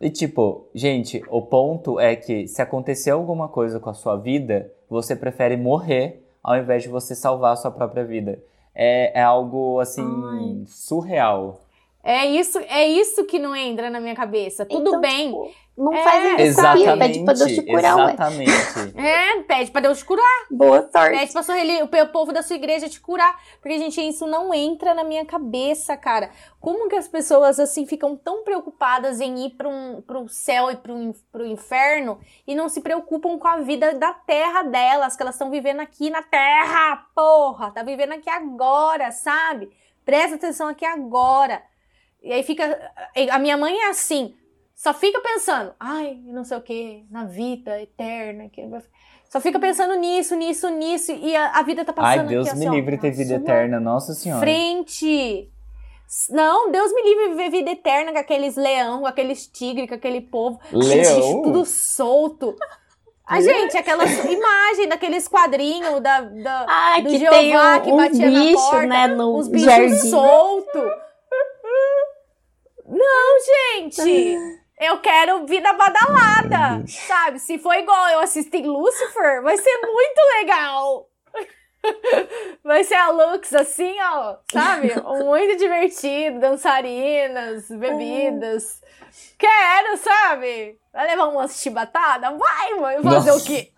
E tipo, gente, o ponto é que se acontecer alguma coisa com a sua vida, você prefere morrer ao invés de você salvar a sua própria vida. É, é algo assim Ai. surreal. É isso, é isso que não entra na minha cabeça. Tudo Então, bem. tipo, não É, faz Exatamente. pede pra Deus te curar, ué. exatamente. <laughs> É, pede pra Deus te curar. Boa sorte. Pede pra sua, o povo da sua igreja te curar. Porque, gente, isso não entra na minha cabeça, cara. Como que as pessoas, assim, ficam tão preocupadas em ir para um, pro céu e pro, pro inferno e não se preocupam com a vida da terra delas, que elas estão vivendo aqui na terra, porra! Tá vivendo aqui agora, sabe? Presta atenção aqui agora. E aí fica. A minha mãe é assim, só fica pensando, ai, não sei o que, na vida eterna. Que... Só fica pensando nisso, nisso, nisso, e a, a vida tá passando Ai, Deus aqui, me assim, ó, livre ter na vida eterna, nossa senhora. Frente! Não, Deus me livre viver vida eterna com aqueles leão, com aqueles tigres, com aquele povo. Leão? tudo solto. A gente, aquela imagem daqueles quadrinhos da, da, Ah, do que Jeová tem um, que batia na bichos, porta, né, no uns bichos jardim. soltos. Não, gente! Eu quero vida badalada, sabe? Se for igual eu assisti Lucifer, vai ser muito legal. <laughs> Vai ser a Lux assim, ó, sabe? <laughs> Muito divertido, dançarinas, bebidas. Quero, sabe? Vai levar umas chibatadas? Vai, mãe, fazer Nossa. o quê?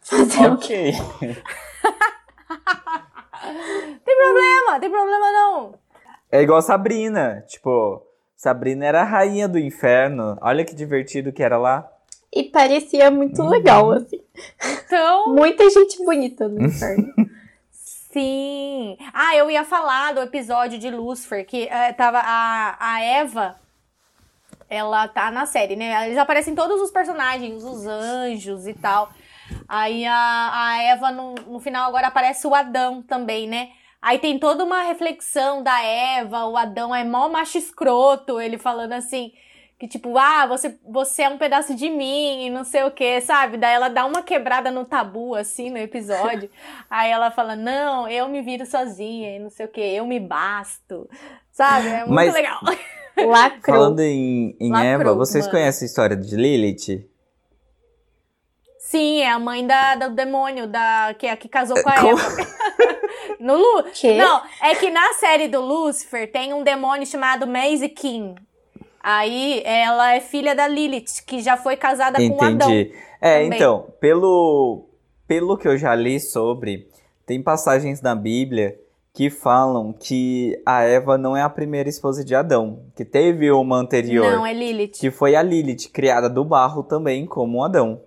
Ok. <laughs> Tem problema, tem problema não. É igual Sabrina. Tipo, Sabrina era a rainha do inferno. Olha que divertido que era lá. E parecia muito Uhum. legal, assim. Então, <laughs> Muita gente bonita no inferno. <laughs> Sim. Ah, eu ia falar do episódio de Lucifer, que eh, tava a, a Eva. Ela tá na série, né? Eles aparecem todos os personagens, os anjos e tal. Aí a, a Eva, no, no final, agora aparece o Adão também, né? Aí tem toda uma reflexão da Eva, o Adão é mó macho escroto, ele falando assim, que tipo, ah, você, você é um pedaço de mim e não sei o que, sabe? Daí ela dá uma quebrada no tabu, assim, no episódio. <laughs> Aí ela fala, não, eu me viro sozinha e não sei o que, eu me basto, sabe? É muito Mas- legal. <laughs> Lacrou. Falando em, em Lacrou, Eva, vocês mano. conhecem a história de Lilith? Sim, é a mãe da, do demônio, da, que, é a que casou com a Como? Eva. <laughs> no Lu... Não, é que na série do Lucifer tem um demônio chamado Maisie King. Aí ela é filha da Lilith, que já foi casada com Adão. Entendi. É, também. então, pelo, pelo que eu já li sobre, tem passagens na Bíblia que falam que a Eva não é a primeira esposa de Adão, que teve uma anterior, Não, é Lilith. que foi a Lilith, criada do barro também, como Adão.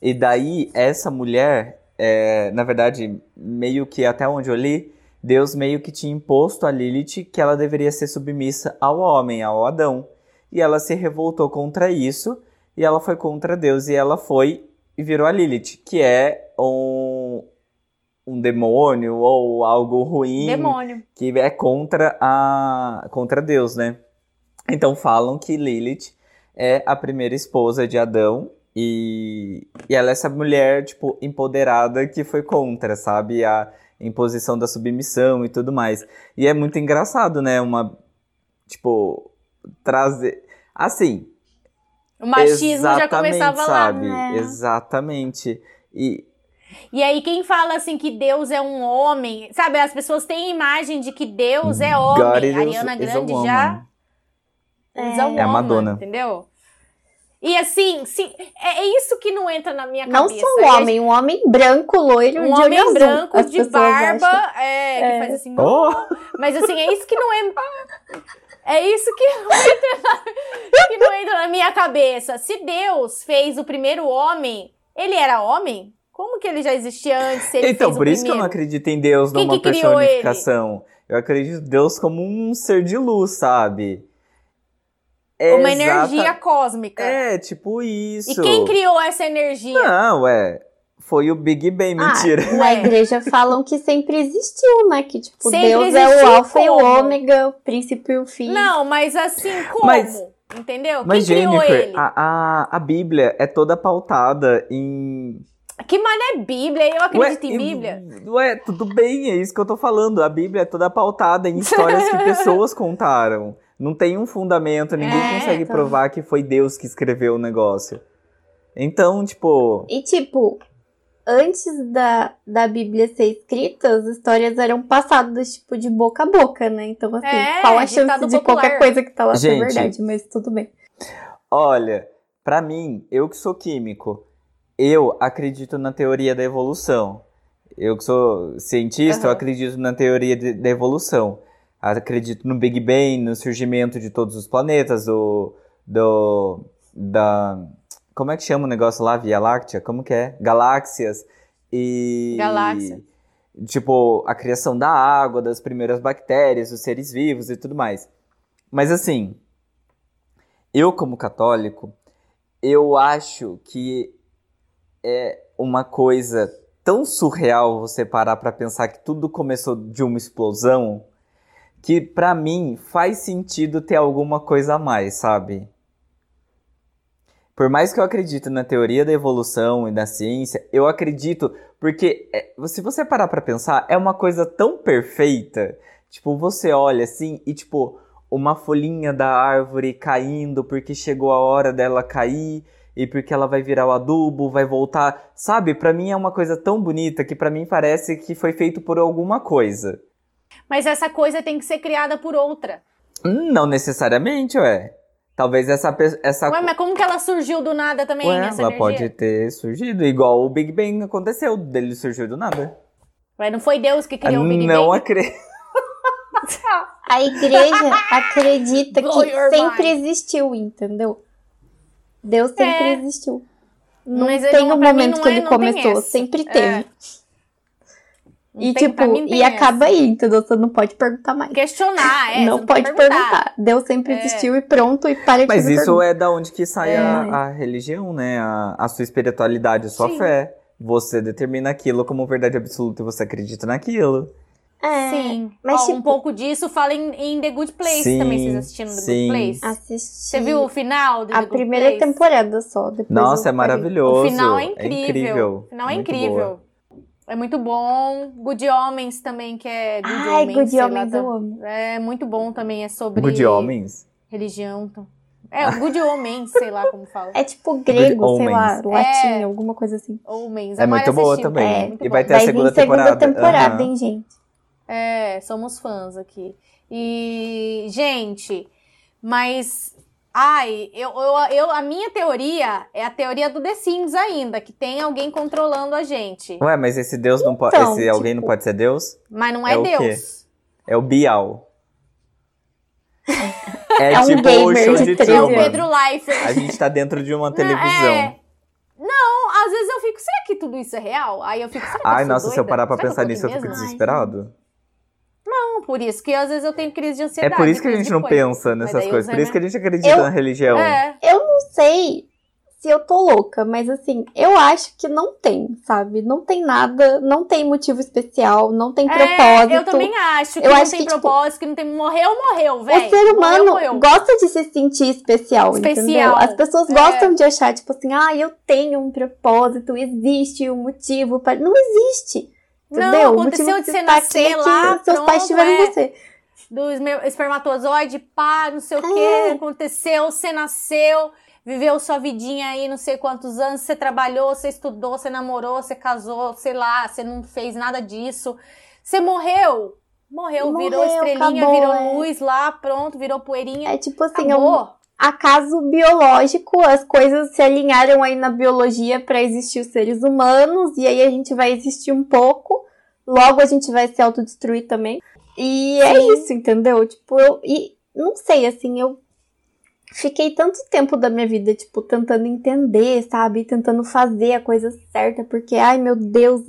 E daí, essa mulher, é, na verdade, meio que até onde eu li, Deus meio que tinha imposto a Lilith que ela deveria ser submissa ao homem, ao Adão. E ela se revoltou contra isso, e ela foi contra Deus, e ela foi e virou a Lilith, que é um, um demônio ou algo ruim Demônio. que é contra a contra Deus, né? Então falam que Lilith é a primeira esposa de Adão e, e ela é essa mulher tipo empoderada que foi contra, sabe, a imposição da submissão e tudo mais. E é muito engraçado, né? Uma tipo trazer assim, O machismo já começava lá. sabe? né? Exatamente. E E aí, quem fala assim que Deus é um homem, sabe? As pessoas têm a imagem de que Deus é homem. is- Ariana a Grande já um É a Madonna. entendeu? E assim, sim, é, é isso que não entra na minha Não cabeça. só um É homem, um homem branco, loiro, Um de homem azul, branco as de barba, acham. é, que É. faz assim. Oh! Mas assim, é isso que não é. É isso que não, <laughs> entra na, que não entra na minha cabeça. Se Deus fez o primeiro homem, ele era homem? Como que ele já existia antes? Se ele então, fez por o isso que eu não primeiro? acredito em Deus Quem numa que personificação. Eu acredito em Deus como um ser de luz, sabe? Uma Exata- energia cósmica. É, tipo isso. E quem criou essa energia? Não, é. Foi o Big Bang, mentira. Ah, na Ué. igreja falam que sempre existiu, né? Que, tipo, Sempre Deus é o alfa e o ômega, o princípio e o fim. Não, mas assim, como? Mas- Entendeu? Mas, quem criou Jennifer, ele? a, a, a Bíblia é toda pautada em. Que mané Bíblia? Eu acredito em e- Bíblia. Ué, tudo bem, é isso que eu tô falando. A Bíblia é toda pautada em histórias que <laughs> pessoas contaram. Não tem um fundamento, ninguém É, consegue tá. provar que foi Deus que escreveu o negócio. Então, tipo. E, tipo, antes da, da Bíblia ser escrita, as histórias eram passadas, tipo, de boca a boca, né? Então, assim, É, qual a chance de popular. qualquer coisa que tá lá ser verdade? Mas tudo bem. Olha, pra mim, eu que sou químico, eu acredito na teoria da evolução. Eu que sou cientista, eu Aham. acredito na teoria de- da evolução. Acredito no Big Bang, no surgimento de todos os planetas, do, do da como é que chama o negócio lá, Via Láctea? Como que é? Galáxias e Galáxia. tipo a criação da água, das primeiras bactérias, os seres vivos e tudo mais. Mas assim, eu como católico, eu acho que é uma coisa tão surreal você parar pra pensar que tudo começou de uma explosão, que pra mim faz sentido ter alguma coisa a mais, sabe? Por mais que eu acredite na teoria da evolução e da ciência, eu acredito porque é, se você parar pra pensar, é uma coisa tão perfeita. Tipo, você olha assim e tipo uma folhinha da árvore caindo porque chegou a hora dela cair e porque ela vai virar o adubo, vai voltar, sabe? Pra mim é uma coisa tão bonita que pra mim parece que foi feito por alguma coisa. Mas essa coisa tem que ser criada por outra. Não necessariamente, ué. Talvez essa essa Ué, mas como que ela surgiu do nada também, Ué, essa ela energia? pode ter surgido igual o Big Bang aconteceu, dele surgiu do nada. Ué, não foi Deus que criou o Big não Bang? acredito. <laughs> A igreja acredita <laughs> Blow que sempre mind. existiu, entendeu? Deus sempre É. existiu. Não Mas tem não- um mim momento não que é- ele não começou, sempre É. Não E tem- tipo, mim não e acaba aí, entendeu? Você não pode perguntar mais. Questionar, é. não você pode perguntar. perguntar. Deus sempre É. existiu e pronto, e para de Mas isso pergunta. é da onde que sai É. a, a religião, né? A, a sua espiritualidade, a sua Sim. fé. Você determina aquilo como verdade absoluta e você acredita naquilo. É, Sim. mas, Ó, tipo- Um pouco disso fala em, em The Good Place Sim, também. Vocês assistiram The sim. Good Place? Assisti Você viu o final do a The Good primeira Place? temporada só. Depois Nossa, é maravilhoso. O final é incrível. incrível. O final é Muito incrível. boa. É muito bom. Good Homens também, que é Good Ai, Homens. Good sei lá, Homens tá-. É muito bom também. É sobre Good Homens. religião. tá? É, Good Homens, sei lá como fala. É tipo grego, sei lá, Homens. latim, É. alguma coisa assim. Homens. É Mari muito boa também. É, muito e vai bom. ter a Vai segunda vir segunda temporada. temporada, Aham. hein, gente? É, somos fãs aqui. E, gente, mas. Ai, eu, eu, eu, a minha teoria é a teoria do The Sims ainda, que tem alguém controlando a gente. Ué, mas esse Deus não pode. Então, esse alguém não tipo- pode ser Deus? Mas não é, É o quê? Deus. É o Bial. É, <laughs> É um tipo o gamer show de de 13 É o Truman. Pedro Leifert. A gente tá dentro de uma Não, televisão. é. Não, às vezes eu fico, será que tudo isso é real? Aí eu fico, será que Ai, nossa, se eu doida? parar pra Será pensar nisso, eu fico mesmo? desesperado. Não, por isso que às vezes eu tenho crise de É ansiedade. por isso que a gente não coisa. pensa nessas coisas. Por isso que a gente acredita Eu- na religião. É, Não sei se eu tô louca, mas assim, eu acho que não tem, sabe? Não tem nada, não tem motivo especial, não tem É, propósito. eu também acho que Eu não acho tem que, tipo, propósito, que não tem. Morreu, morreu, velho. O ser humano Morreu, morreu. gosta de se sentir especial, Especial, entendeu? As pessoas é. gostam de achar, tipo assim, ah, eu tenho um propósito, existe um motivo para. Não existe. Não, aconteceu de você tá nascer é lá, seus pais tiveram é. você. do espermatozoide, pá, não sei o que, É. aconteceu, você nasceu, viveu sua vidinha aí, não sei quantos anos, você trabalhou, você estudou, você namorou, você casou, sei lá, você não fez nada disso. Você morreu, morreu, virou Morreu, estrelinha, acabou, virou é. luz lá, pronto, virou poeirinha. É tipo assim, é Acabou. Acaso biológico, as coisas se alinharam aí na biologia para existir os seres humanos, e aí a gente vai existir um pouco, logo a gente vai se autodestruir também. E é isso, entendeu? Tipo, eu. E não sei, assim, eu fiquei tanto tempo da minha vida, tipo, tentando entender, sabe? Tentando fazer a coisa certa, porque, ai meu Deus,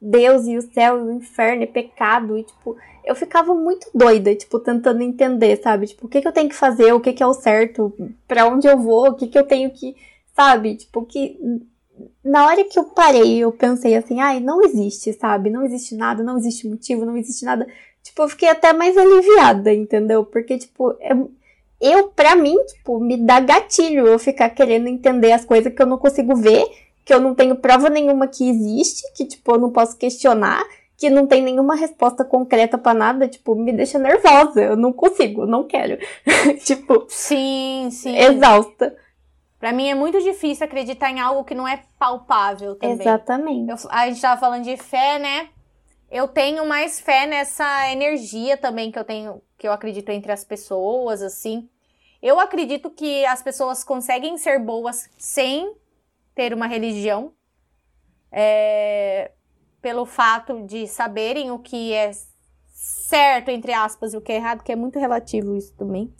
Deus e o céu e o inferno é pecado, e tipo, eu ficava muito doida, tipo, tentando entender, sabe? Tipo, o que, que eu tenho que fazer, o que, que é o certo, pra onde eu vou, o que, que eu tenho que, sabe? Tipo, que na hora que eu parei, eu pensei assim, ai, não existe, sabe? Não existe nada, não existe motivo, não existe nada. Tipo, eu fiquei até mais aliviada, entendeu? Porque, tipo, é- eu, pra mim, tipo, me dá gatilho eu ficar querendo entender as coisas que eu não consigo ver, que eu não tenho prova nenhuma que existe, que, tipo, eu não posso questionar, que não tem nenhuma resposta concreta pra nada, tipo, me deixa nervosa. Eu não consigo, não quero. <laughs> tipo, Sim, sim. exausta. Pra mim é muito difícil acreditar em algo que não é palpável também. Exatamente. Eu- a gente tava falando de fé, né? Eu tenho mais fé nessa energia também que eu tenho, que eu acredito entre as pessoas, assim. Eu acredito que as pessoas conseguem ser boas sem ter uma religião, é, pelo fato de saberem o que é certo, entre aspas, e o que é errado, que é muito relativo isso também.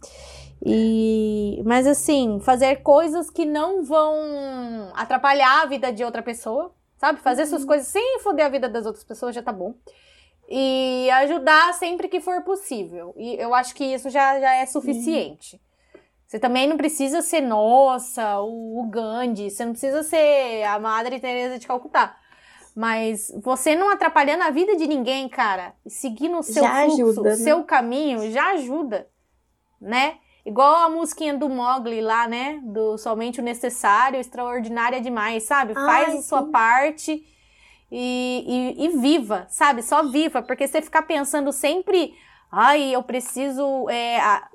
E, mas assim, fazer coisas que não vão atrapalhar a vida de outra pessoa, sabe? Fazer suas coisas sem foder a vida das outras pessoas já tá bom. E ajudar sempre que for possível. E eu acho que isso já, já é suficiente. Você também não precisa ser, nossa, o, Gandhi, você não precisa ser a Madre Teresa de Calcutá. Mas você não atrapalhando a vida de ninguém, cara, seguindo o seu Já fluxo, ajuda, né? seu caminho, já ajuda, né? Igual a musiquinha do Mogli lá, né? Do somente o necessário, extraordinária demais, sabe? Faz Ai, a sua sim. parte e, e, e viva, sabe? Só viva, porque você ficar pensando sempre, ai, eu preciso. É, a-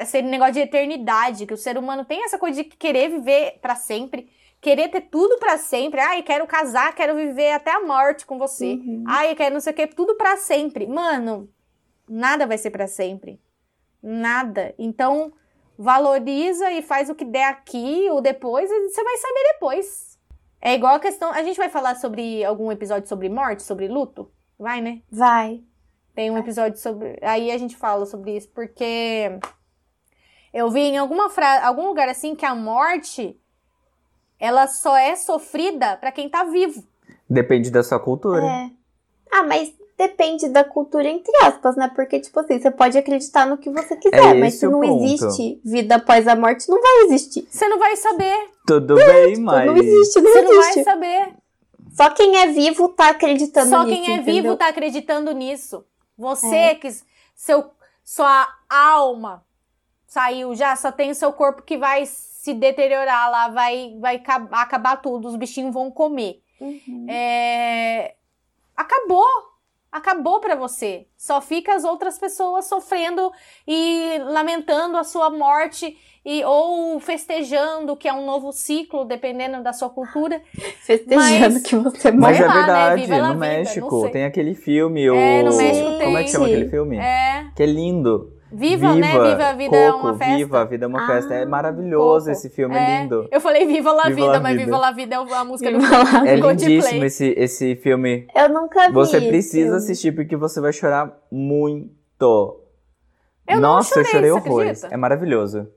esse negócio de eternidade, que o ser humano tem essa coisa de querer viver pra sempre, querer ter tudo pra sempre. Ai, quero casar, quero viver até a morte com você. Uhum. Ai, quero não sei o que, tudo pra sempre. Mano, nada vai ser pra sempre. Nada. Então, valoriza e faz o que der aqui ou depois, e você vai saber depois. É igual a questão. A gente vai falar sobre algum episódio sobre morte, sobre luto? Vai, né? Vai. Tem um episódio sobre. Aí a gente fala sobre isso, porque eu vi em alguma fra... algum lugar assim que a morte ela só é sofrida pra quem tá vivo. Depende da sua cultura. É. Ah, mas depende da cultura, entre aspas, né? Porque, tipo assim, você pode acreditar no que você quiser, É mas se não ponto. existe vida após a morte, não vai existir. Você não vai saber. Tudo bem, Tipo, mas. Não existe, não Você não vai existe. saber. Só quem é vivo tá acreditando Só nisso, quem é entendeu? vivo tá acreditando nisso. Você É. que seu sua alma saiu já, só tem o seu corpo que vai se deteriorar lá, vai vai ca- acabar tudo, os bichinhos vão comer. Uhum. É, acabou. Acabou pra você. Só fica as outras pessoas sofrendo e lamentando a sua morte e ou festejando que é um novo ciclo, dependendo da sua cultura. Festejando Mas- que você Mas Sei é lá, né? verdade, la no México tem aquele filme, o... É, no México Como é que chama tem. aquele filme? É, Que é lindo. Viva, né? Viva a vida é Coco, uma festa. Viva a vida é uma Ah, festa. É maravilhoso Coco. esse filme, É. é lindo. Eu falei Viva la Viva Vida, la mas vida. Viva la Vida é a música do Viva la É Coldplay. lindíssimo esse, esse filme. Eu nunca vi. Você precisa filme. assistir porque você vai chorar muito. Eu não Nossa, chorei, eu chorei horrores. acredita? É maravilhoso.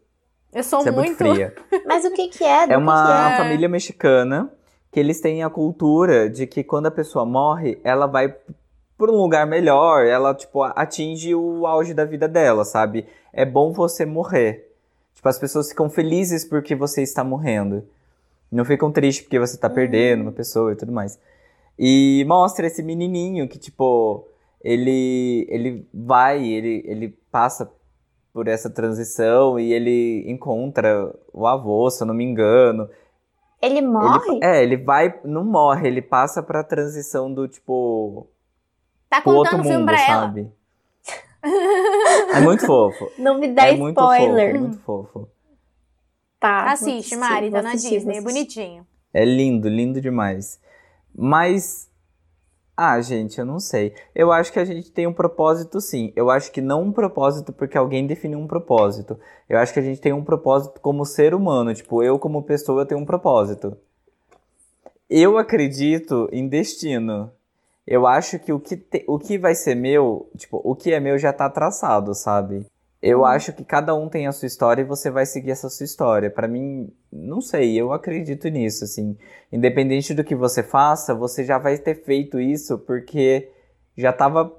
Eu sou Você é muito. muito fria. <laughs> Mas o que que é? Do É uma que é? família mexicana que eles têm a cultura de que quando a pessoa morre, ela vai por um lugar melhor, ela, tipo, atinge o auge da vida dela, sabe? É bom você morrer. Tipo, as pessoas ficam felizes porque você está morrendo. Não ficam tristes porque você tá perdendo uma pessoa e tudo mais. E mostra esse menininho que, tipo, ele, ele vai, ele, ele passa por essa transição e ele encontra o avô, se eu não me engano. Ele Ele- morre? é, ele vai, não morre, ele passa pra transição do tipo Tá contando o filme pra ela. sabe? É muito <laughs> fofo. Não me dá é muito fofo, spoiler. muito fofo. Tá. Assiste, Mari, tá na assistir, Disney, é bonitinho. É lindo, lindo demais. Mas ah, gente, eu não sei. Eu acho que a gente tem um propósito sim. Eu acho que não um propósito porque alguém definiu um propósito. Eu acho que a gente tem um propósito como ser humano, tipo, eu como pessoa tenho um propósito. Eu acredito em destino. Eu acho que o que, te- o que vai ser meu, tipo, o que é meu já tá traçado, sabe? Eu acho que cada um tem a sua história e você vai seguir essa sua história. Pra mim, não sei, eu acredito nisso, assim. Independente do que você faça, você já vai ter feito isso porque já tava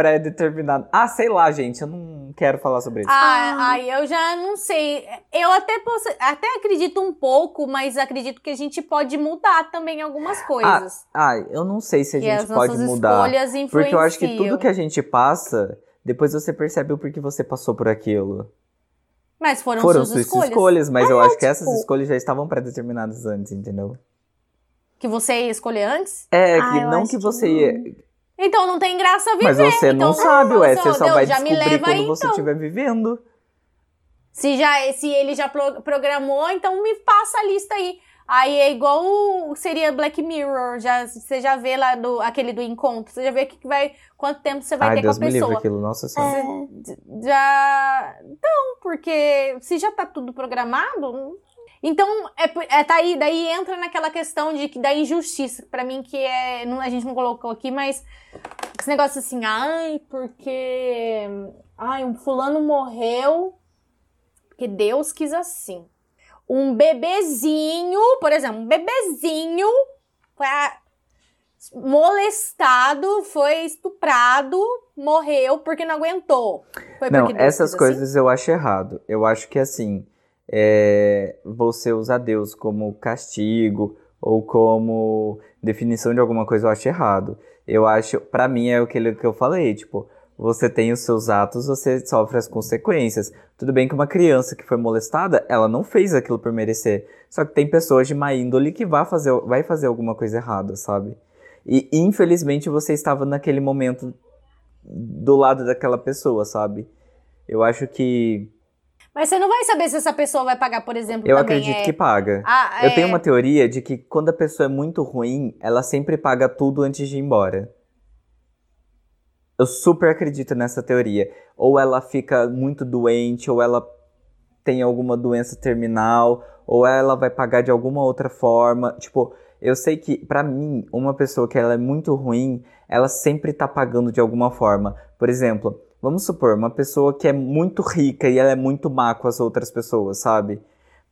pré-determinado. Ah, sei lá, gente, eu não quero falar sobre isso. Ah, Ah. ai, eu já não sei. Eu até posso, até acredito um pouco, mas acredito que a gente pode mudar também algumas coisas. Ah, eu não sei se a que gente as pode mudar. escolhas. Porque eu acho que tudo que a gente passa, depois você percebe o porquê você passou por aquilo. Mas foram, Foram suas suas escolhas. mas eu acho que essas tipo- escolhas já estavam pré-determinadas antes, entendeu? Que você ia escolher antes? É, Ah, que não que que você não. ia. Então não tem graça viver. Mas você então, não sabe, ué. Você só Deus, vai descobrir quando aí, você então. estiver vivendo. Se, já, se ele já pro- programou, então me passa a lista aí. Aí é igual seria Black Mirror, já, você já vê lá do, aquele do encontro, você já vê que que vai, quanto tempo você vai Ai, ter Deus com a me livre pessoa. aquilo, nossa senhora. É, Já. Não, porque se já tá tudo programado. Então, é, é, tá aí, daí entra naquela questão de, que- da injustiça, pra mim, que é. Não, a gente não colocou aqui, mas esse negócio assim, ai, porque. Ai, um fulano morreu porque Deus quis assim. Um bebezinho, por exemplo, um bebezinho foi molestado, foi estuprado, morreu porque não aguentou. Foi Não, essas quis coisas eu acho errado. Eu acho que assim, é, você usar Deus como castigo ou como definição de alguma coisa, eu acho errado. Eu acho, pra mim é aquilo que eu falei, tipo, você tem os seus atos, você sofre as consequências. Tudo bem que uma criança que foi molestada, ela não fez aquilo por merecer. Só que tem pessoas de má índole que vai fazer, vai fazer alguma coisa errada, sabe? E infelizmente você estava naquele momento do lado daquela pessoa, sabe? Eu acho que. Mas você não vai saber se essa pessoa vai pagar, por exemplo, Eu acredito é... que paga. Ah, Eu é- tenho uma teoria de que quando a pessoa é muito ruim, ela sempre paga tudo antes de ir embora. Eu super acredito nessa teoria. Ou ela fica muito doente, ou ela tem alguma doença terminal, ou ela vai pagar de alguma outra forma. Tipo, eu sei que, pra mim, uma pessoa que ela é muito ruim, ela sempre tá pagando de alguma forma. Por exemplo, vamos supor, uma pessoa que é muito rica e ela é muito má com as outras pessoas, sabe?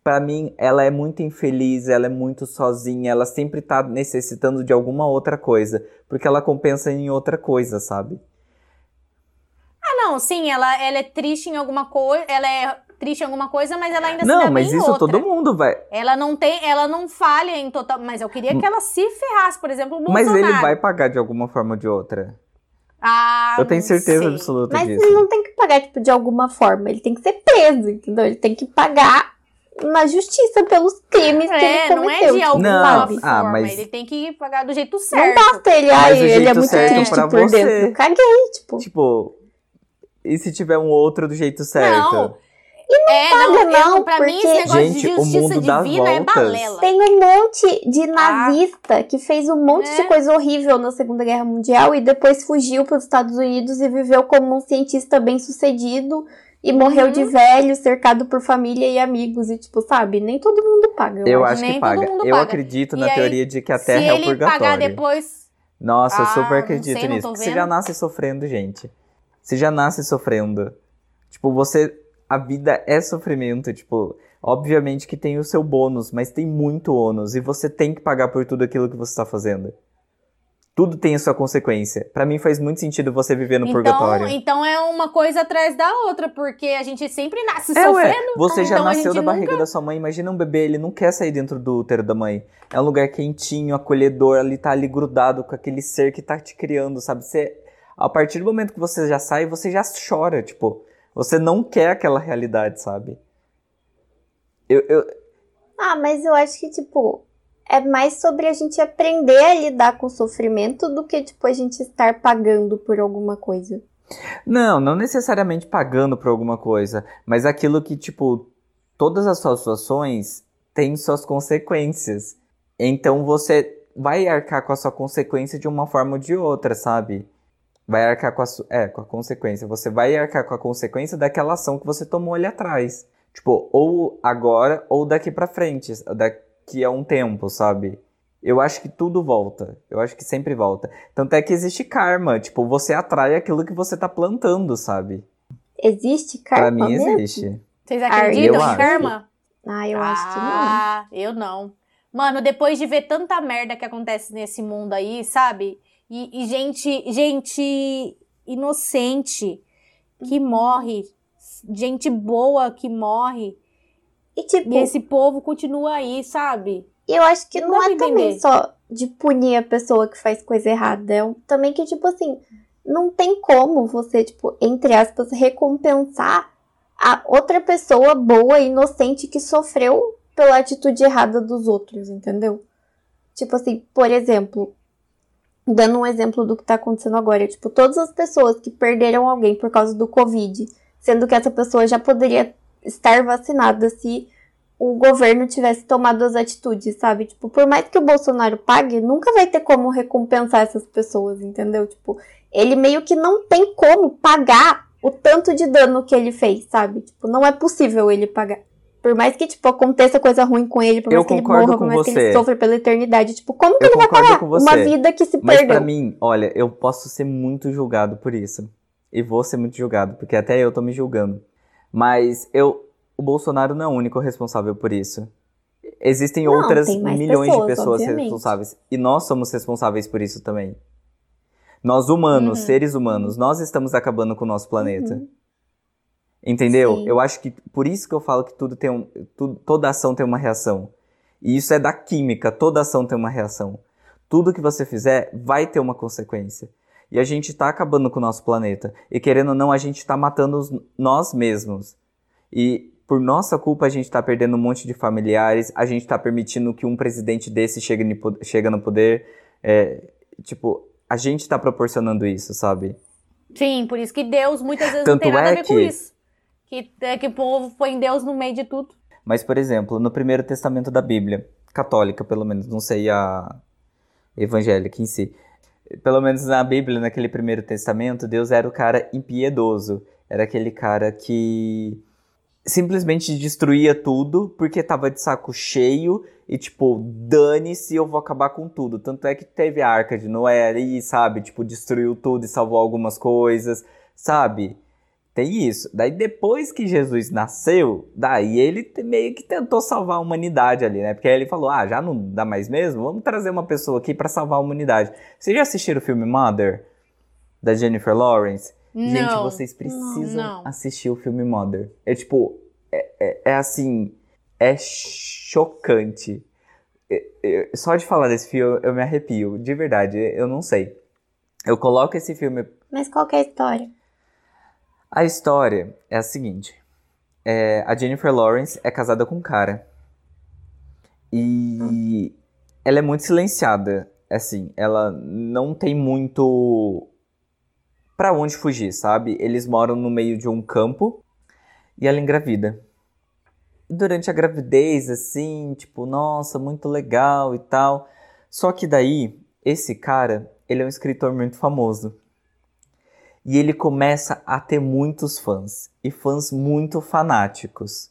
Pra mim, ela é muito infeliz, ela é muito sozinha, ela sempre tá necessitando de alguma outra coisa, porque ela compensa em outra coisa, sabe? Ah, não, sim, ela, ela é triste em alguma coisa, ela é triste em alguma coisa, mas ela ainda se Não, dá mas isso outra. todo mundo vai. Ela não tem, ela não falha em total, mas eu queria que ela se ferrasse, por exemplo, o Mas ele vai pagar de alguma forma ou de outra. Ah, Eu tenho não certeza sei. absoluta Mas disso. ele não tem que pagar, tipo, de alguma forma. Ele tem que ser preso, entendeu? Ele tem que pagar na justiça pelos crimes que É, ele não cometeu. é de alguma Não, forma, ah, mas- ele tem que pagar do jeito Não certo. basta ele, Mas o ele é muito certo triste pra por você. dentro. Caguei, tipo. Tipo, e se tiver um outro do jeito certo? Não, é, não, paga, eu- não, pra mim esse porque- negócio Gente, de o justiça mundo dá divina é voltas. balela. Tem um monte de nazista que fez um monte É. de coisa horrível na Segunda Guerra Mundial e depois fugiu para os Estados Unidos e viveu como um cientista bem sucedido e morreu Uhum. de velho, cercado por família e amigos. E, tipo, sabe, nem todo mundo paga. Eu acho. acho nem que todo paga. Eu paga. acredito E na aí, teoria de que a Se Terra é o ele purgatório. pagar depois. Nossa, eu Ah, super não acredito sei, não nisso. tô porque Você vendo. já nasce sofrendo, gente. Você já nasce sofrendo. Tipo, você. A vida é sofrimento. Tipo, obviamente que tem o seu bônus, mas tem muito ônus. E você tem que pagar por tudo aquilo que você tá fazendo. Tudo tem a sua consequência. Pra mim faz muito sentido você viver no Então, purgatório. então é uma coisa atrás da outra, porque a gente sempre nasce É, ué, sofrendo. você já então nasceu da barriga da sua mãe. Imagina um bebê, ele não quer sair dentro do útero da mãe. É um lugar quentinho, acolhedor, ali tá ali grudado com aquele ser que tá te criando, sabe? Você, a partir do momento que você já sai, você já chora, tipo, você não quer aquela realidade, sabe? Eu, eu, Ah, mas eu acho que, tipo, é mais sobre a gente aprender a lidar com o sofrimento do que, tipo, a gente estar pagando por alguma coisa. Não, não necessariamente pagando por alguma coisa, mas aquilo que, tipo, todas as suas ações têm suas consequências. Então você vai arcar com a sua consequência de uma forma ou de outra, sabe? Vai arcar com a. É, com a consequência. Você vai arcar com a consequência daquela ação que você tomou ali atrás. Tipo, ou agora ou daqui pra frente, daqui a um tempo, sabe? Eu acho que tudo volta. Eu acho que sempre volta. Tanto é que existe karma. Tipo, você atrai aquilo que você tá plantando, sabe? Existe Pra karma mim mesmo? existe. Vocês acreditam em karma? Ah, eu acho que não. Ah, eu não. Mano, depois de ver tanta merda que acontece nesse mundo aí, sabe? E, e gente, gente inocente que morre, gente boa que morre, E, tipo, e esse povo continua aí, sabe? eu acho que Não não, é também só de punir a pessoa que faz coisa errada. É também que, tipo assim, não tem como você, tipo, entre aspas, recompensar a outra pessoa boa e inocente que sofreu pela atitude errada dos outros, entendeu? Tipo assim, por exemplo, dando um exemplo do que tá acontecendo agora, tipo, todas as pessoas que perderam alguém por causa do Covid, sendo que essa pessoa já poderia estar vacinada se o governo tivesse tomado as atitudes, sabe? Tipo, por mais que o Bolsonaro pague, nunca vai ter como recompensar essas pessoas, entendeu? Tipo, ele meio que não tem como pagar o tanto de dano que ele fez, sabe? Tipo, não é possível ele pagar. Por mais que, tipo, aconteça coisa ruim com ele, por mais Eu que ele morra, por mais que você. ele sofra pela eternidade, tipo, como que Eu ele vai com uma vida que se Mas perdeu? pra mim, olha, eu posso ser muito julgado por isso. E vou ser muito julgado, porque até eu tô me julgando. Mas eu, o Bolsonaro não é o único responsável por isso. Existem Não, outras milhões pessoas, de pessoas obviamente. responsáveis. E nós somos responsáveis por isso também. Nós humanos, Uhum. seres humanos, nós estamos acabando com o nosso planeta. Entendeu? Sim. Eu acho que por isso que eu falo que tudo tem um, tudo- toda ação tem uma reação. E isso é da química, toda ação tem uma reação. Tudo que você fizer vai ter uma consequência. E a gente tá acabando com o nosso planeta. E querendo ou não, a gente tá matando os- nós mesmos. E por nossa culpa a gente tá perdendo um monte de familiares, a gente tá permitindo que um presidente desse chegue, chega no poder. É, tipo, a gente tá proporcionando isso, sabe? Sim, por isso que Deus muitas vezes não Tanto tem nada é a ver com que- isso. Que, é que o povo põe Deus no meio de tudo. Mas, por exemplo, no primeiro testamento da Bíblia, católica pelo menos, não sei a evangélica em si. Pelo menos na Bíblia, naquele primeiro testamento, Deus era o cara impiedoso. Era aquele cara que simplesmente destruía tudo porque tava de saco cheio e, tipo, dane-se, eu vou acabar com tudo. Tanto é que teve a arca de Noé ali, sabe? Tipo, destruiu tudo e salvou algumas coisas, sabe? Tem isso. Daí depois que Jesus nasceu, daí ele meio que tentou salvar a humanidade ali, né? Porque aí ele falou: "Ah, já não dá mais mesmo? Vamos trazer uma pessoa aqui pra salvar a humanidade". Vocês já assistiram o filme Mother da Jennifer Lawrence? Gente, Não. vocês precisam Não. assistir o filme Mother. É tipo, é, é- é assim, é chocante. É- é- só de falar desse filme eu me arrepio, de verdade, eu não sei. Eu coloco esse filme Mas qual é a história? A história é a seguinte: é, a Jennifer Lawrence é casada com um cara. E ela é muito silenciada. Assim, ela não tem muito pra onde fugir, sabe? Eles moram no meio de um campo e ela engravida. E durante a gravidez, assim, tipo, nossa, muito legal e tal. Só que daí, esse cara, ele é um escritor muito famoso. E ele começa a ter muitos fãs, e fãs muito fanáticos.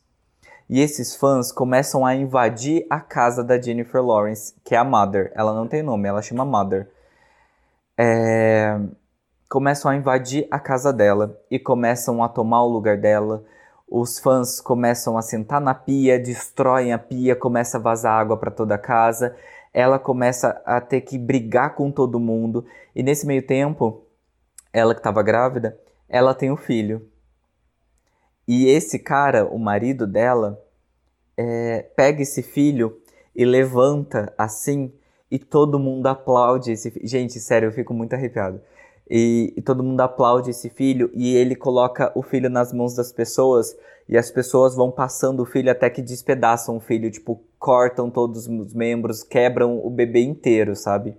E esses fãs começam a invadir a casa da Jennifer Lawrence, que é a Mother. Ela não tem nome, ela chama Mother. É, Começam a invadir a casa dela e começam a tomar o lugar dela. Os fãs começam a sentar na pia, destroem a pia, começa a vazar água para toda a casa. Ela começa a ter que brigar com todo mundo. E nesse meio tempo, ela que estava grávida, ela tem um filho. E esse cara, o marido dela, é, pega esse filho e levanta assim, e todo mundo aplaude esse filho. Gente, sério, eu fico muito arrepiado. E, e todo mundo aplaude esse filho, e ele coloca o filho nas mãos das pessoas, e as pessoas vão passando o filho até que despedaçam o filho, tipo, cortam todos os membros, quebram o bebê inteiro, sabe?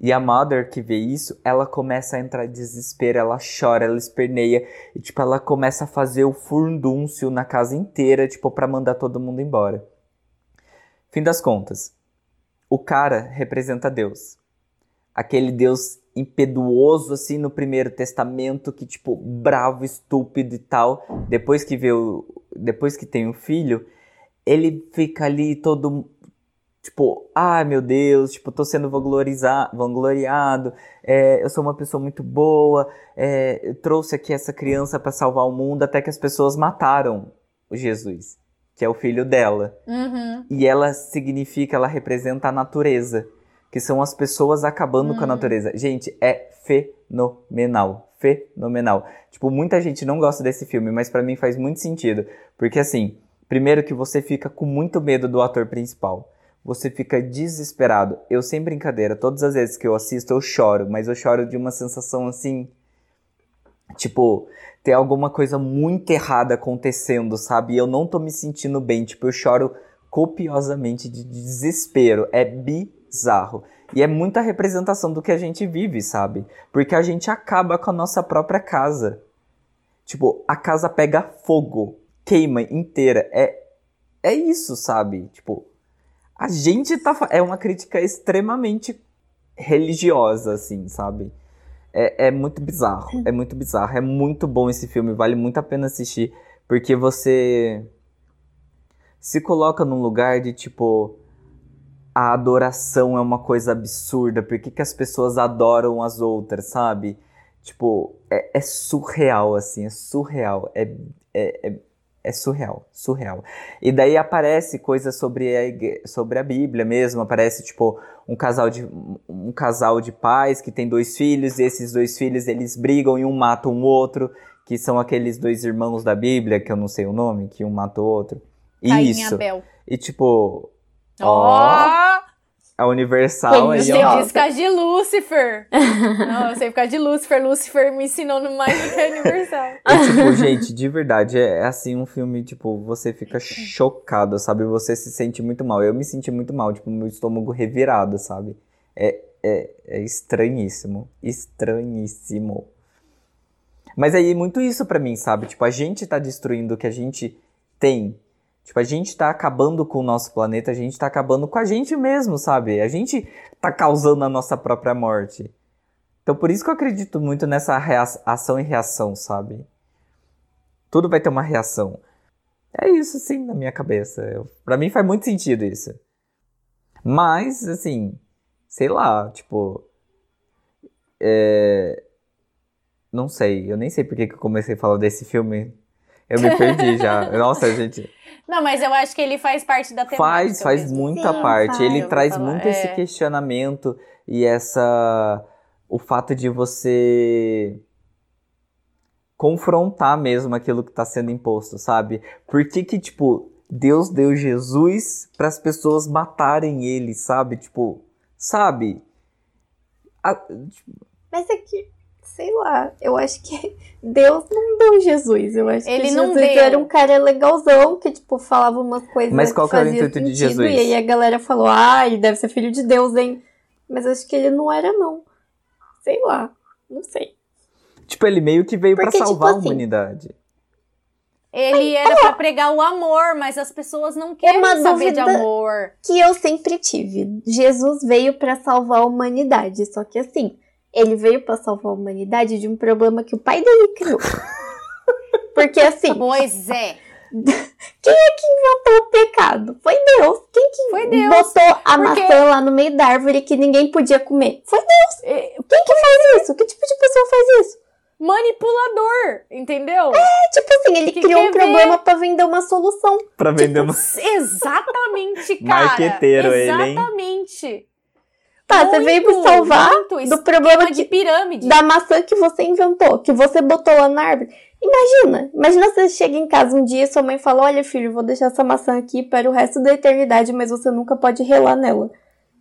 E a Mother que vê isso, ela começa a entrar em desespero, ela chora, ela esperneia, e tipo, ela começa a fazer o furdúncio na casa inteira, tipo, pra mandar todo mundo embora. Fim das contas, o cara representa Deus. Aquele Deus impetuoso, assim, no Primeiro Testamento, que, tipo, bravo, estúpido e tal. Depois que vê o... Depois que tem o filho, ele fica ali todo tipo, ai meu Deus, tipo, tô sendo vangloriado, é, eu sou uma pessoa muito boa, é, trouxe aqui essa criança para salvar o mundo, até que as pessoas mataram o Jesus, que é o filho dela. Uhum. E ela significa, ela representa a natureza, que são as pessoas acabando com a Hum. natureza. Gente, é fenomenal, fenomenal. Tipo, muita gente não gosta desse filme, mas pra mim faz muito sentido, porque assim, primeiro que você fica com muito medo do ator principal. Você fica desesperado. Eu sem brincadeira, todas as vezes que eu assisto eu choro, mas eu choro de uma sensação assim, tipo, tem alguma coisa muito errada acontecendo, sabe? Eu não tô me sentindo bem, tipo, eu choro copiosamente de desespero. É bizarro. E é muita representação do que a gente vive, sabe? Porque a gente acaba com a nossa própria casa. Tipo, a casa pega fogo. queima inteira. É, é isso, sabe? Tipo, a gente tá. É uma crítica extremamente religiosa, assim, sabe? É, é muito bizarro. É muito bizarro. É muito bom esse filme. Vale muito a pena assistir. Porque você se coloca num lugar de tipo. A adoração é uma coisa absurda. Por que, que as pessoas adoram as outras, sabe? Tipo, é, é surreal, assim. É surreal. É, é, é, é surreal. Surreal. E daí aparece coisas sobre a, igre- sobre a Bíblia mesmo. Aparece, tipo, um casal de um casal de pais que tem dois filhos e esses dois filhos eles brigam e um mata um outro, que são aqueles dois irmãos da Bíblia, que eu não sei o nome, que um mata o outro. Caim e Isso. Abel. E tipo, Ó! Ó. a Universal aí, Eu ó. sei por causa de Lúcifer. <laughs> Não, eu sei causa de Lúcifer. Lúcifer me ensinou no mais do que a <laughs> Universal. E, tipo, gente, de verdade, é, é assim um filme, tipo, você fica chocado, sabe? Você se sente muito mal. Eu me senti muito mal, tipo, meu estômago revirado, sabe? É, é, é estranhíssimo. Estranhíssimo. Mas aí, muito isso pra mim, sabe? Tipo, a gente tá destruindo o que a gente tem. Tipo, a gente tá acabando com o nosso planeta, a gente tá acabando com a gente mesmo, sabe? A gente tá causando a nossa própria morte. Então, por isso que eu acredito muito nessa ação e reação, sabe? Tudo vai ter uma reação. É isso, sim, na minha cabeça. Eu, pra mim faz muito sentido isso. Mas, assim, sei lá, tipo. É... Não sei, eu nem sei por que que eu comecei a falar desse filme. Eu me perdi já. <laughs> Nossa, gente. Não, mas eu acho que ele faz parte da temática. Faz, faz mesmo. muita Sim, parte. faz. Ele traz falar, muito esse é. questionamento e essa. O fato de você confrontar mesmo aquilo que está sendo imposto, sabe? Por que que, tipo, Deus deu Jesus para as pessoas matarem ele, sabe? Tipo, sabe? A- Mas é que, sei lá, eu acho que <laughs> Deus não deu Jesus. Eu acho Ele que não Jesus deu. era um cara legalzão que, tipo, falava umas coisas Mas qual que era o intuito de Jesus? E aí a galera falou, ah, ele deve ser filho de Deus, hein? Mas acho que ele não era, não. Sei lá, não sei. Tipo, ele meio que veio para tipo salvar a assim, humanidade. Ele era pra pregar o amor, mas as pessoas não querem Uma saber de amor. Que eu sempre tive. Jesus veio pra salvar a humanidade, só que assim, ele veio pra salvar a humanidade de um problema que o pai dele criou. <laughs> Porque assim, Pois é. <laughs> inventou o pecado? Foi Deus. Quem que Foi Deus. botou a Porque- maçã lá no meio da árvore que ninguém podia comer? Foi Deus. É, Quem que faz isso? Que tipo de pessoa faz isso? Manipulador, entendeu? É tipo assim, ele Que criou um problema pra vender uma solução. Pra vender uma. Exatamente, <laughs> cara. Marqueteiro ele, hein? Exatamente. Tá, você veio me Muito, salvar muito. do problema de pirâmide. da maçã que você inventou, que você botou lá na árvore. Imagina, imagina você chega em casa um dia e sua mãe fala: Olha, filho, vou deixar essa maçã aqui para o resto da eternidade, mas você nunca pode relar nela.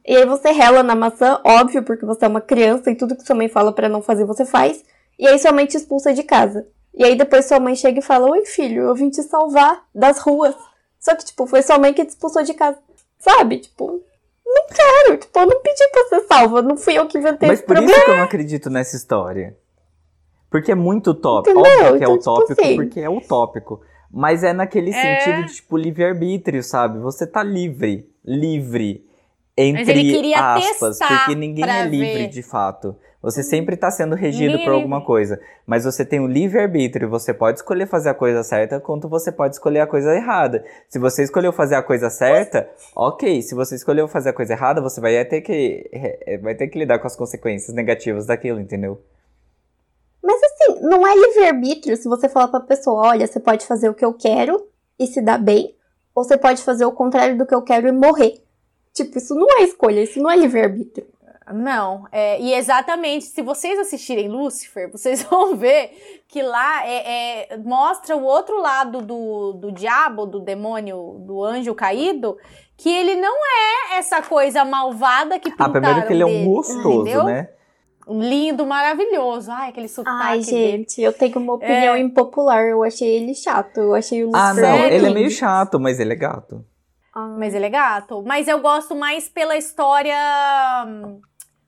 E aí você rela na maçã, óbvio, porque você é uma criança e tudo que sua mãe fala pra não fazer, você faz. E aí sua mãe te expulsa de casa. E aí depois sua mãe chega e fala: Oi, filho, eu vim te salvar das ruas. Só que, tipo, foi sua mãe que te expulsou de casa. Sabe? Tipo, não quero. Tipo, eu não pedi pra ser salva. Não fui eu que inventei Mas esse por problema. isso que eu não acredito nessa história. Porque é muito utópico. Entendeu? Óbvio que é Então, tipo utópico, assim- porque é utópico. Mas é naquele É. sentido de, tipo, livre-arbítrio, sabe? Você tá livre. Livre. Entre Mas ele queria aspas. Porque ninguém é livre ver. de fato. Você sempre tá sendo regido é por alguma coisa. Mas você tem o livre-arbítrio. Você pode escolher fazer a coisa certa, quanto você pode escolher a coisa errada. Se você escolheu fazer a coisa certa, ok. Se você escolheu fazer a coisa errada, você vai ter que, eh, vai ter que lidar com as consequências negativas daquilo, entendeu? Mas assim, não é livre-arbítrio se você falar pra pessoa, olha, você pode fazer o que eu quero e se dar bem, ou você pode fazer o contrário do que eu quero e morrer. Tipo, isso não é escolha, isso não é livre-arbítrio. Não, é, e exatamente, se vocês assistirem Lúcifer, vocês <laughs> vão ver que lá é, é- mostra o outro lado do, do diabo, do demônio, do anjo caído, que ele não é essa coisa malvada que Ah, pintaram primeiro que ele é um dele, gostoso, entendeu? né? Lindo, maravilhoso. Ai, aquele sotaque Ai, dele. gente, eu tenho uma opinião É. impopular. Eu achei ele chato. Eu achei o Ah, Lucifer não, Sério? ele é meio chato, mas ele é gato. Ah, Mas ele é gato. Mas eu gosto mais pela história.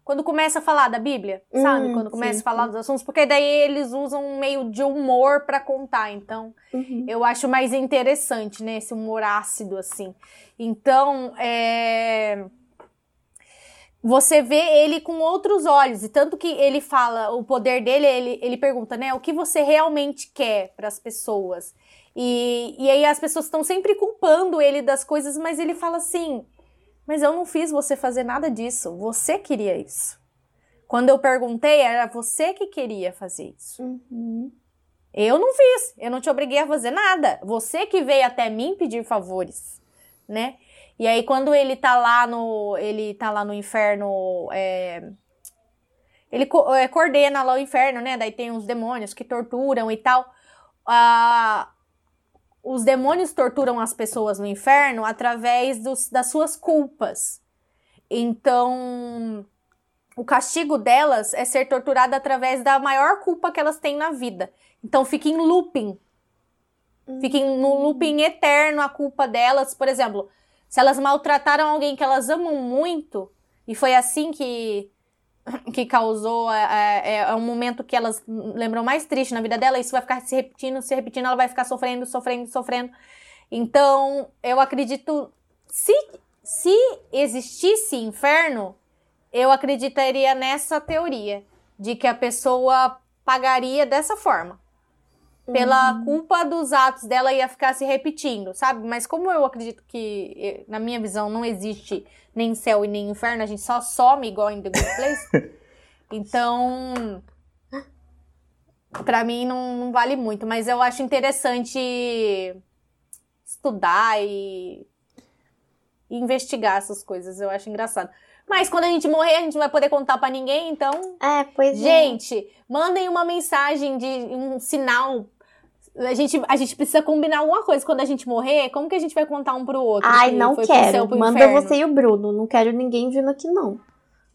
Hum, quando começa a falar da Bíblia, sabe? Hum, Quando começa sim, a falar dos assuntos, porque daí eles usam um meio de humor pra contar. Então, Uhum. eu acho mais interessante, né? Esse humor ácido, assim. Então, é... Você vê ele com outros olhos. E tanto que ele fala, o poder dele, ele, ele pergunta, né? O que você realmente quer para as pessoas? E, e aí as pessoas estão sempre culpando ele das coisas, mas ele fala assim: Mas eu não fiz você fazer nada disso. Você queria isso. Quando eu perguntei, era você que queria fazer isso. Uhum. Eu não fiz, eu não te obriguei a fazer nada. Você que veio até mim pedir favores, né? E aí quando ele tá lá no, ele tá lá no inferno, é, ele co- é, coordena lá o inferno, né? Daí tem os demônios que torturam e tal. Ah, os demônios torturam as pessoas no inferno através dos- das suas culpas. Então, o castigo delas é ser torturada através da maior culpa que elas têm na vida. Então fica em looping. Fica em- no looping eterno a culpa delas. Por exemplo, se elas maltrataram alguém que elas amam muito, e foi assim que, que causou. É, é- é um momento que elas lembram mais triste na vida dela, isso vai ficar se repetindo, se repetindo, ela vai ficar sofrendo, sofrendo, sofrendo. Então, eu acredito. Se, se existisse inferno, eu acreditaria nessa teoria de que a pessoa pagaria dessa forma. Pela culpa dos atos dela ia ficar se repetindo, sabe? Mas como eu acredito que, eh, na minha visão, não existe nem céu e nem inferno, a gente só some igual em The Good Place. <laughs> então, pra mim não, não vale muito. Mas eu acho interessante estudar e e investigar essas coisas. Eu acho engraçado. Mas quando a gente morrer, a gente não vai poder contar pra ninguém, então É, pois é. Gente, mandem uma mensagem de um sinal. A gente, a gente precisa combinar alguma coisa quando a gente morrer. Como que a gente vai contar um pro outro? Ai, que não foi pro céu, quero. pro Manda inferno? você e o Bruno. Não quero ninguém vindo aqui, não.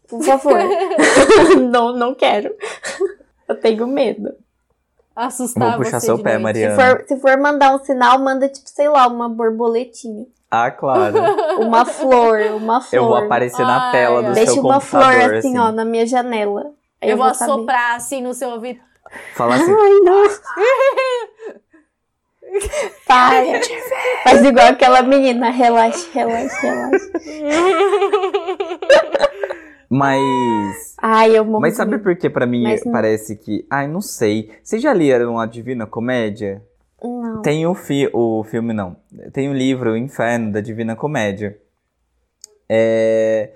Por favor. <laughs> não, não quero. Eu tenho medo. assustar Vou puxar você seu de pé, noite. Mariana. Se for, se for mandar um sinal, manda, tipo, sei lá, uma borboletinha. Ah, claro. <laughs> Uma flor, uma flor. Eu vou aparecer na Ai, tela do. Deixa seu uma computador, flor assim, ó, na minha janela. Aí Eu, vou saber. assoprar assim no seu ouvido. Falar assim, Ai, não. <laughs> Para. Faz igual aquela menina. Relaxa, relaxa, relaxa. mas... Ai, eu morro. Mas sabe por que pra mim Mas não- parece que... Ai, não sei. Vocês já leram a Divina Comédia? Não. Tem o, fi o filme, não. Tem o livro O Inferno da Divina Comédia. É...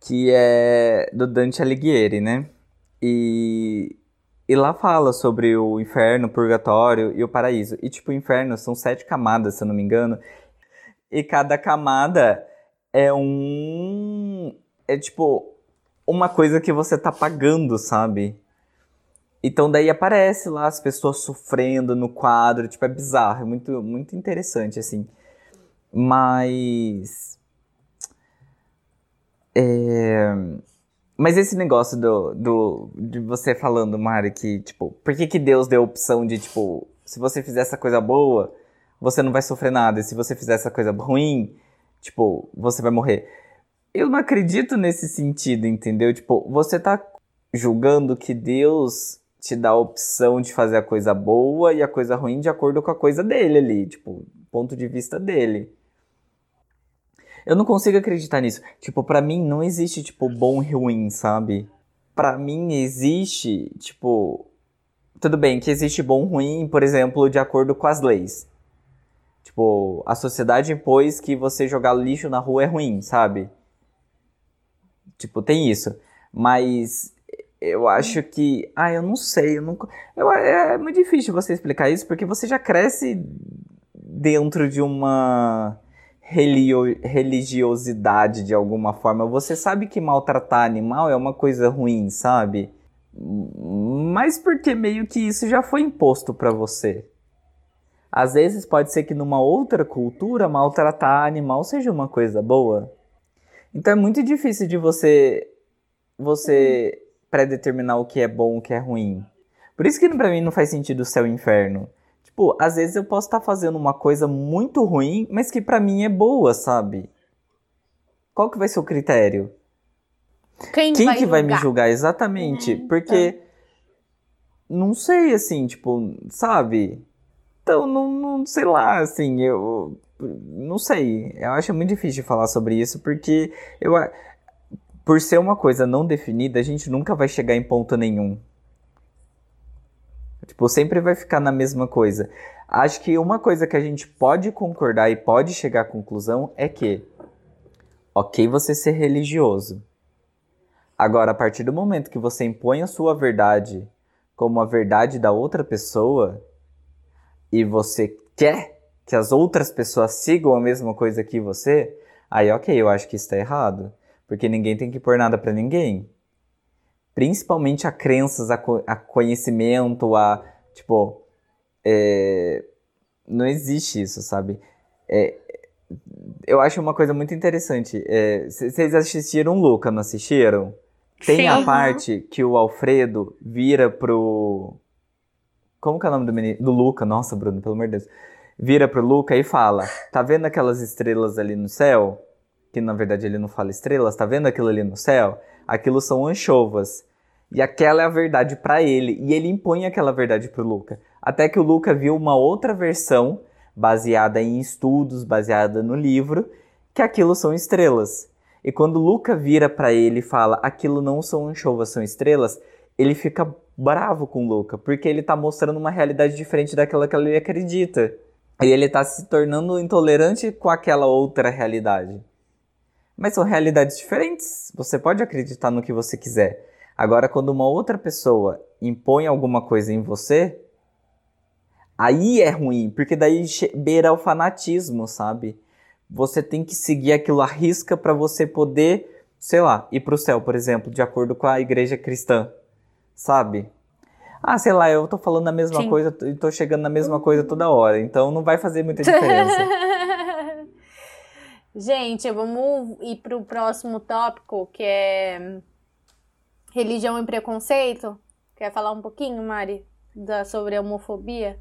Que é do Dante Alighieri, né? E... E lá fala sobre o inferno, o purgatório e o paraíso. E, tipo, o inferno são sete camadas, se eu não me engano. E cada camada é um... É, tipo, uma coisa que você tá pagando, sabe? Então daí aparece lá as pessoas sofrendo no quadro, tipo, é bizarro, é muito, muito interessante, assim. Mas. É... Mas esse negócio do, do, de você falando, Mari, que, tipo, por que, que Deus deu a opção de, tipo, se você fizer essa coisa boa, você não vai sofrer nada, e se você fizer essa coisa ruim, tipo, você vai morrer. Eu não acredito nesse sentido, entendeu? Tipo, você tá julgando que Deus te dá a opção de fazer a coisa boa e a coisa ruim de acordo com a coisa dele ali, tipo, ponto de vista dele. Eu não consigo acreditar nisso. Tipo, pra mim não existe, tipo, bom e ruim, sabe? Pra mim existe, tipo. Tudo bem que existe bom e ruim, por exemplo, de acordo com as leis. Tipo, a sociedade impôs que você jogar lixo na rua é ruim, sabe? Tipo, tem isso. Mas eu acho que. Ah, eu não sei. Eu não... eu, é, é muito difícil você explicar isso, porque você já cresce dentro de uma religiosidade de alguma forma. Você sabe que maltratar animal é uma coisa ruim, sabe? Mas porque meio que isso já foi imposto pra você. Às vezes pode ser que numa outra cultura maltratar animal seja uma coisa boa. Então é muito difícil de você você predeterminar o que é bom, o que é ruim. Por isso que pra mim não faz sentido o céu e o inferno. Tipo, às vezes eu posso estar fazendo uma coisa muito ruim, mas que pra mim é boa, sabe? Qual que vai ser o critério? Quem, Quem vai que vai me julgar? julgar exatamente? É, Porque não sei, assim, tipo, sabe? Então, não, não sei lá, assim, eu não sei. Eu acho muito difícil de falar sobre isso porque eu por ser uma coisa não definida, a gente nunca vai chegar em ponto nenhum. Tipo, sempre vai ficar na mesma coisa. Acho que uma coisa que a gente pode concordar e pode chegar à conclusão é que, ok, você ser religioso. Agora, a partir do momento que você impõe a sua verdade como a verdade da outra pessoa e você quer que as outras pessoas sigam a mesma coisa que você, aí ok, eu acho que isso tá errado. Porque ninguém tem que pôr nada pra ninguém. Principalmente a crenças, a, co- a conhecimento, a. Tipo. é, não existe isso, sabe? É, eu acho uma coisa muito interessante. É, Vocês assistiram Luca, não assistiram? Tem Sim. a parte que o Alfredo vira pro. Como que é o nome do menino? Do Luca, nossa, Bruno, pelo amor de Deus. Vira pro Luca e fala: Tá vendo aquelas estrelas ali no céu? Que na verdade ele não fala estrelas, tá vendo aquilo ali no céu? Aquilo são anchovas. E aquela é a verdade pra ele. E ele impõe aquela verdade pro Luca. Até que o Luca viu uma outra versão, baseada em estudos, baseada no livro, que aquilo são estrelas. E quando o Luca vira pra ele e fala: Aquilo não são anchovas, são estrelas, ele fica bravo com o Luca, porque ele tá mostrando uma realidade diferente daquela que ele acredita. E ele tá se tornando intolerante com aquela outra realidade. Mas são realidades diferentes. Você pode acreditar no que você quiser. Agora, quando uma outra pessoa impõe alguma coisa em você, aí é ruim, porque daí beira o fanatismo, sabe? Você tem que seguir aquilo à risca para você poder, sei lá, ir pro céu, por exemplo, de acordo com a igreja cristã, sabe? Ah, sei lá, eu tô falando a mesma Sim. coisa e tô chegando na mesma coisa toda hora, então não vai fazer muita <laughs> diferença. Gente, vamos ir pro próximo tópico, que é religião e preconceito. Quer falar um pouquinho, Mari, da, sobre a homofobia?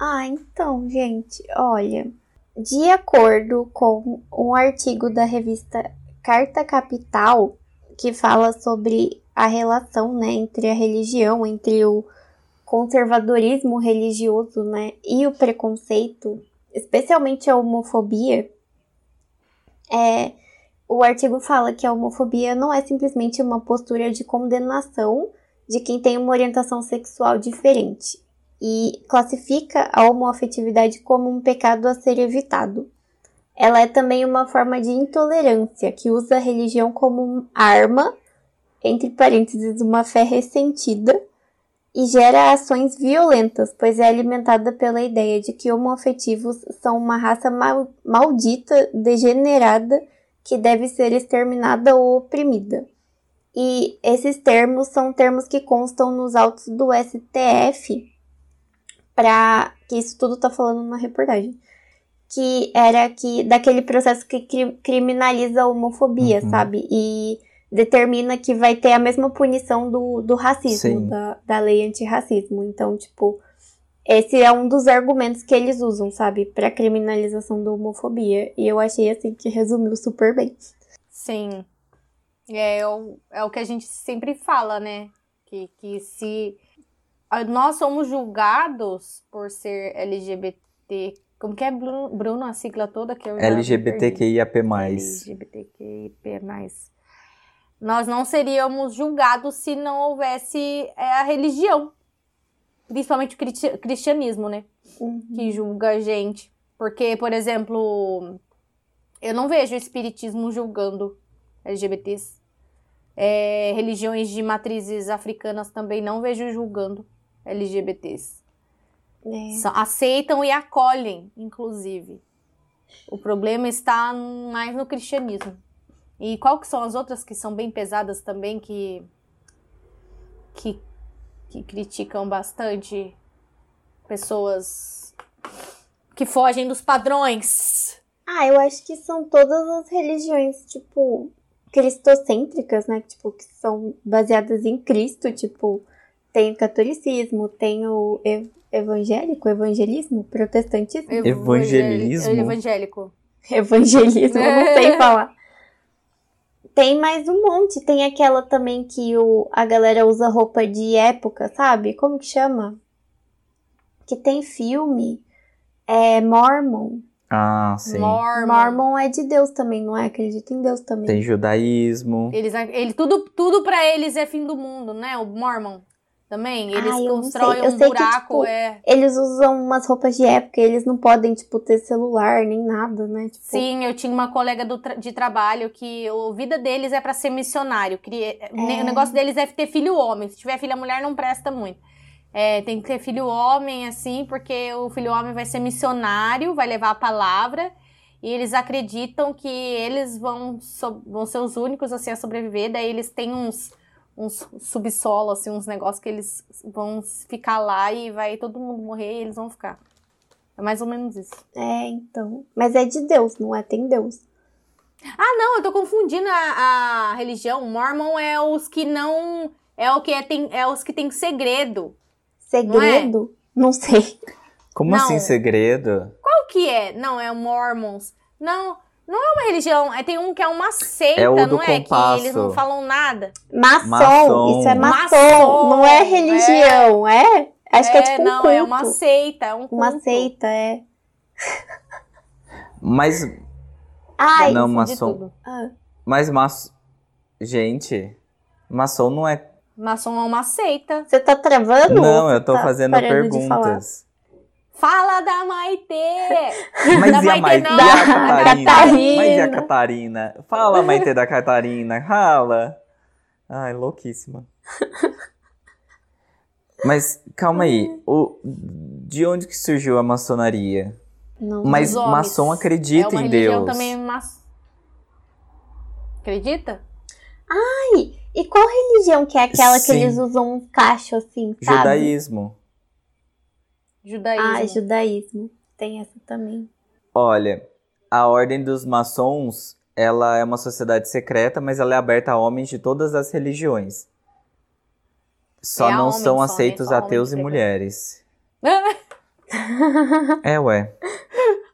Ah, então, gente, olha. De acordo com um artigo da revista Carta Capital, que fala sobre a relação né, entre a religião, entre o conservadorismo religioso né, e o preconceito, especialmente a homofobia, é, o artigo fala que a homofobia não é simplesmente uma postura de condenação de quem tem uma orientação sexual diferente e classifica a homoafetividade como um pecado a ser evitado. Ela é também uma forma de intolerância que usa a religião como arma, entre parênteses, uma fé ressentida, e gera ações violentas, pois é alimentada pela ideia de que homoafetivos são uma raça mal- maldita, degenerada, que deve ser exterminada ou oprimida. E esses termos são termos que constam nos autos do STF, para que isso tudo tá falando na reportagem, que era que daquele processo que cri- criminaliza a homofobia, Uhum. sabe? E determina que vai ter a mesma punição do, do racismo, Sim. da, da lei antirracismo. Então, tipo, esse é um dos argumentos que eles usam, sabe, pra criminalização da homofobia. E eu achei assim que resumiu super bem. Sim. É o, é o que a gente sempre fala, né? Que, que se nós somos julgados por ser LGBT. Como que é, Bruno, Bruno, a sigla toda que eu. LGBTQIAP+. LGBTQIP+. Nós não seríamos julgados se não houvesse é, a religião. Principalmente o cristi- cristianismo, né? Que julga a gente. Porque, por exemplo, eu não vejo o espiritismo julgando LGBTs. É, religiões de matrizes africanas também não vejo julgando LGBTs. É. Aceitam e acolhem, inclusive. O problema está mais no cristianismo. E qual que são as outras que são bem pesadas também, que, que, que criticam bastante pessoas que fogem dos padrões? Ah, eu acho que são todas as religiões, tipo, cristocêntricas, né? Tipo, que são baseadas em Cristo, tipo, tem o catolicismo, tem o ev- evangélico, evangelismo, protestantismo, Evangelismo? Evangélico. evangelismo, eu não sei <laughs> falar. Tem mais um monte. Tem aquela também que o, a galera usa roupa de época, sabe? Como que chama? Que tem filme. É Mormon. Ah, sim. Mormon. Mormon é de Deus também, não é? Acredita em Deus também. Tem judaísmo. Eles, ele, tudo, tudo pra eles é fim do mundo, né? O Mormon também. Eles Ai, constroem um sei que, buraco. tipo, é. Eles usam umas roupas de época, eles não podem, tipo, ter celular nem nada, né? Tipo, Sim, eu tinha uma colega do tra- de trabalho que a vida deles é pra ser missionário. Cria- ne- O negócio deles é ter filho homem. Se tiver filha mulher, não presta muito. É, tem que ter filho homem, assim, porque o filho homem vai ser missionário, vai levar a palavra. E eles acreditam que eles vão, so- vão ser os únicos assim, a sobreviver. Daí eles têm uns, uns subsolo, assim, uns negócios que eles vão ficar lá e vai todo mundo morrer e eles vão ficar. É mais ou menos isso. É, então. Mas é de Deus, não é? Tem Deus. Ah, não, eu tô confundindo a, a religião. Mormon é os que não. É o que é, tem, é os que tem segredo. Segredo? Não, sei. Como Não. assim, segredo? Qual que é? Não, é o Mormons. Não, não é uma religião. É, tem um que é uma seita, É não é? compasso. Que eles não falam nada. Maçom. Maçom. Isso é maçom. Maçom, Não é religião, é? Acho que é tipo um não, culto. é uma seita. É um culto. Uma seita, é. Mas, Ai, Não, maçom. tudo. ah, mas maçom... Gente, maçom não é... Maçom é uma seita. você tá travando? Não, eu tô tá fazendo parando de falar? perguntas. Fala da Maitê! <laughs> Mas Da e a Maitê Maite? não, a da Catarina? Catarina. Mas e a Catarina? Fala, Maite da Catarina. Fala. Ai, louquíssima. Mas, calma aí. O... De onde que surgiu a maçonaria? Não. Mas maçom acredita é uma em Deus. também mas... Acredita? Ai, e qual religião que é aquela Sim. que eles usam um cacho assim, sabe? Judaísmo. Judaísmo. Ah, judaísmo. Tem essa também. Olha, a Ordem dos Maçons, ela é uma sociedade secreta, mas ela é aberta a homens de todas as religiões. Só É não homens são só, né? aceitos ateus e mulheres. <laughs> É, ué.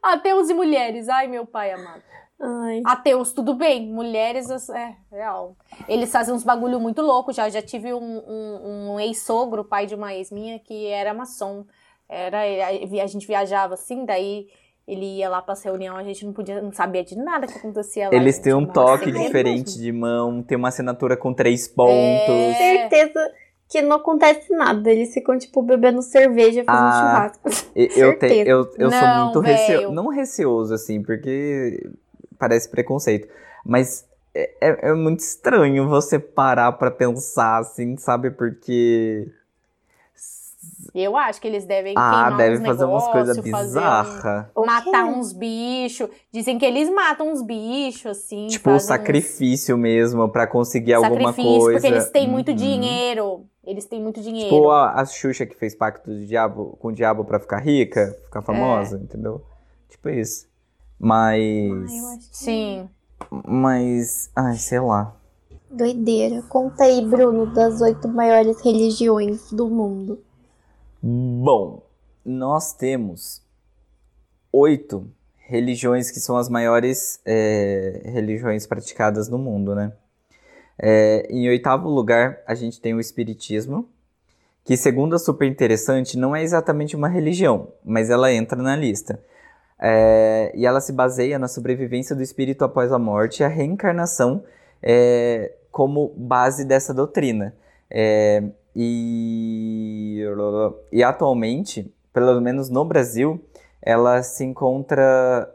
Ateus e mulheres. Ai, meu pai amado. Ai. Ateus, tudo bem. Mulheres, é real. Eles fazem uns bagulho muito louco já. Já tive um, um, um ex-sogro, pai de uma ex minha, que era maçom. Era, a gente viajava assim, daí ele ia lá pra reunião, a gente não podia, não sabia de nada que acontecia lá. Eles têm um toque segredo diferente de mão, tem uma assinatura com três pontos. É. Certeza que não acontece nada. Eles ficam, tipo, bebendo cerveja, fazendo Ah, churrasco. Eu, te, eu, eu sou Não, muito velho. receoso. Não receoso, assim, porque parece preconceito. Mas é, é- é muito estranho você parar pra pensar, assim, sabe? Porque. Eu acho que eles devem Ah, queimar deve uns fazer umas coisas fazer um- bizarras. Matar uns bichos. Dizem que eles matam uns bichos, assim. Tipo, o fazem uns sacrifício mesmo pra conseguir alguma sacrifício, coisa. porque eles têm muito Uhum. dinheiro. Eles têm muito dinheiro. Tipo a, a Xuxa que fez pacto do diabo, com o diabo pra ficar rica, É. ficar famosa, entendeu? Tipo isso. Mas. Ai, eu acho que... Sim. Mas. Ai, sei lá. Doideira. Conta aí, Bruno, das oito maiores religiões do mundo. Bom, nós temos oito religiões que são as maiores é, religiões praticadas no mundo, né? É, em oitavo lugar, a gente tem o Espiritismo, que, segundo a Super Interessante, não é exatamente uma religião, mas ela entra na lista. É, e ela se baseia na sobrevivência do espírito após a morte e a reencarnação é, como base dessa doutrina. É, e, e atualmente, pelo menos no Brasil, ela se encontra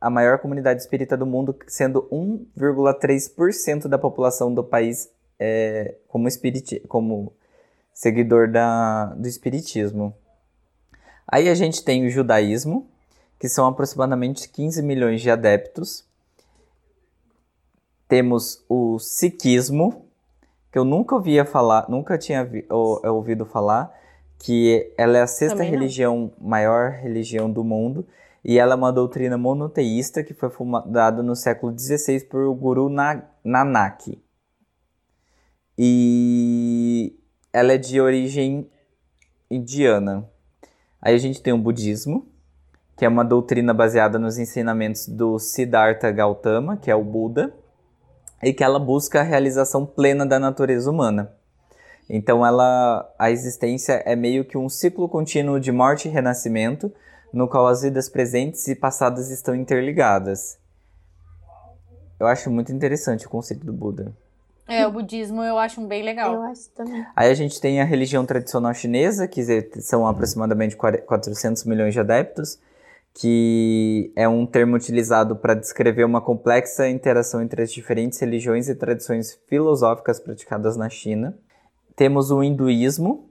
a maior comunidade espírita do mundo, sendo 1,3% da população do país é, como, como seguidor da, do espiritismo. Aí a gente tem o judaísmo, que são aproximadamente 15 milhões de adeptos. Temos o sikhismo, que eu nunca ouvia falar, nunca tinha vi- ou- ouvido falar, que ela é a sexta religião, maior religião do mundo, e ela é uma doutrina monoteísta que foi fundada no século XVI por o Guru Na- Nanak. E ela é de origem indiana. Aí a gente tem o budismo, que é uma doutrina baseada nos ensinamentos do Siddhartha Gautama, que é o Buda. E que ela busca a realização plena da natureza humana. Então ela a existência é meio que um ciclo contínuo de morte e renascimento, no qual as vidas presentes e passadas estão interligadas. Eu acho muito interessante o conceito do Buda. É, o budismo eu acho bem legal. Eu acho também. Aí a gente tem a religião tradicional chinesa, que são aproximadamente 400 milhões de adeptos, que é um termo utilizado para descrever uma complexa interação entre as diferentes religiões e tradições filosóficas praticadas na China. Temos o hinduísmo,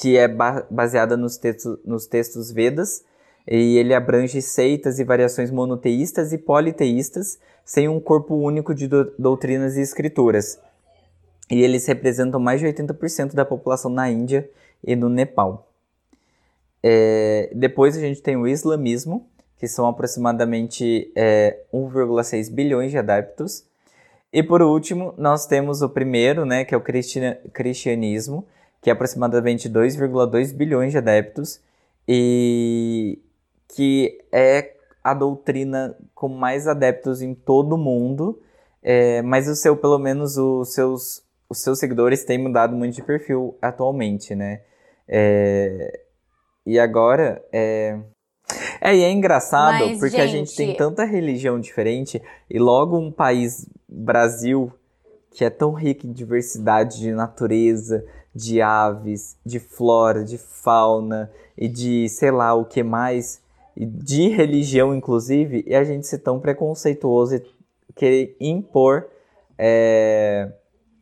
que é ba baseada nos, textos, nos textos Vedas, e ele abrange seitas e variações monoteístas e politeístas, sem um corpo único de do doutrinas e escrituras. E eles representam mais de 80% da população na Índia e no Nepal. É, depois a gente tem o islamismo, que são aproximadamente é, 1,6 bilhões de adeptos. E por último, nós temos o primeiro, né, que é o cristianismo, que é aproximadamente 2,2 bilhões de adeptos e que é a doutrina com mais adeptos em todo o mundo, é, mas o seu, pelo menos os seus, os seus seguidores têm mudado muito de perfil atualmente, né? É, e agora, é... É, e é engraçado Mas, porque a gente tem gente- tanta religião diferente e logo um país, Brasil, que é tão rico em diversidade de natureza, de aves, de flora, de fauna e de sei lá o que mais, de religião inclusive, e a gente ser tão preconceituoso e querer impor é,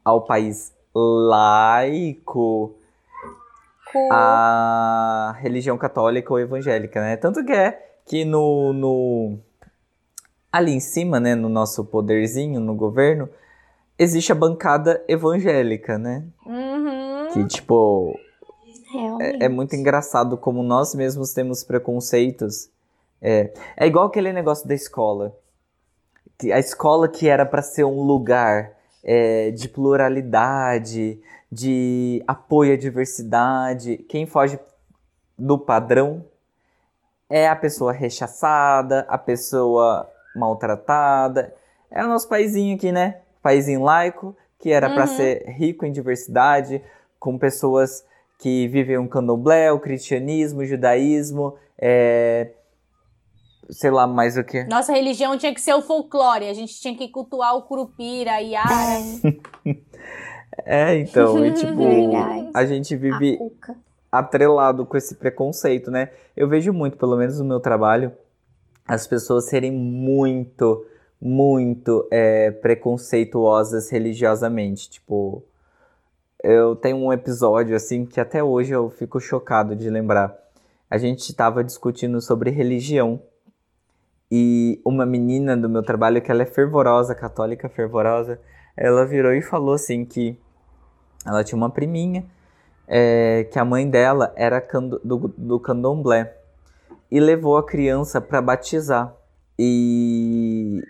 ao país laico A religião católica ou evangélica, né? Tanto que é que no, no ali em cima, né, no nosso poderzinho, no governo, existe a bancada evangélica, né? Uhum. Que tipo Realmente. é muito engraçado como nós mesmos temos preconceitos. É, é igual aquele negócio da escola. Que a escola que era para ser um lugar é, de pluralidade, de apoio à diversidade. Quem foge do padrão é a pessoa rechaçada, a pessoa maltratada. É o nosso paizinho aqui, né? Paizinho laico, que era para Uhum. ser rico em diversidade, com pessoas que vivem o candomblé, o cristianismo, o judaísmo, é... sei lá mais o que. Nossa religião tinha que ser o folclore. A gente tinha que cultuar o curupira, a. <laughs> É, então, e <laughs> tipo, Verdade. a gente vive A atrelado com esse preconceito, né? Eu vejo muito, pelo menos no meu trabalho, as pessoas serem muito, muito é, preconceituosas religiosamente. Tipo, eu tenho um episódio assim que até hoje eu fico chocado de lembrar. A gente estava discutindo sobre religião e uma menina do meu trabalho, que ela é fervorosa, católica fervorosa, ela virou e falou assim que ela tinha uma priminha é, que a mãe dela era do, do candomblé e levou a criança para batizar. E,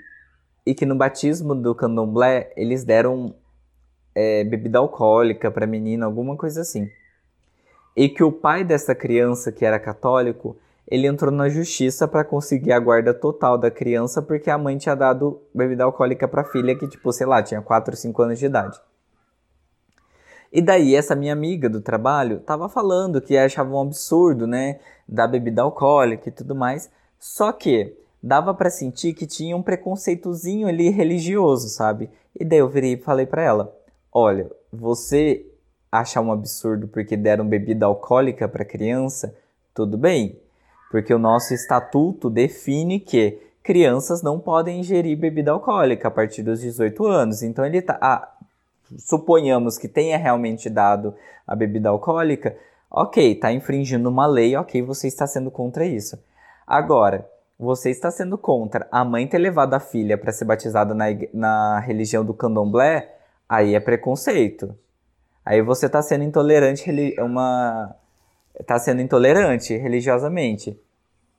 e que no batismo do candomblé eles deram é, bebida alcoólica para menina, alguma coisa assim. E que o pai dessa criança, que era católico, ele entrou na justiça para conseguir a guarda total da criança porque a mãe tinha dado bebida alcoólica para a filha que, tipo, sei lá, tinha 4, 5 anos de idade. E daí essa minha amiga do trabalho tava falando que achava um absurdo, né, da bebida alcoólica e tudo mais. Só que dava pra sentir que tinha um preconceitozinho ali religioso, sabe? E daí eu virei e falei pra ela: "Olha, você achar um absurdo porque deram bebida alcoólica pra criança, tudo bem, porque o nosso estatuto define que crianças não podem ingerir bebida alcoólica a partir dos 18 anos. Então ele tá ah, suponhamos que tenha realmente dado a bebida alcoólica, ok, está infringindo uma lei, ok, você está sendo contra isso. Agora, você está sendo contra a mãe ter levado a filha para ser batizada na, na religião do candomblé, aí é preconceito. Aí você está sendo intolerante, uma está sendo intolerante religiosamente.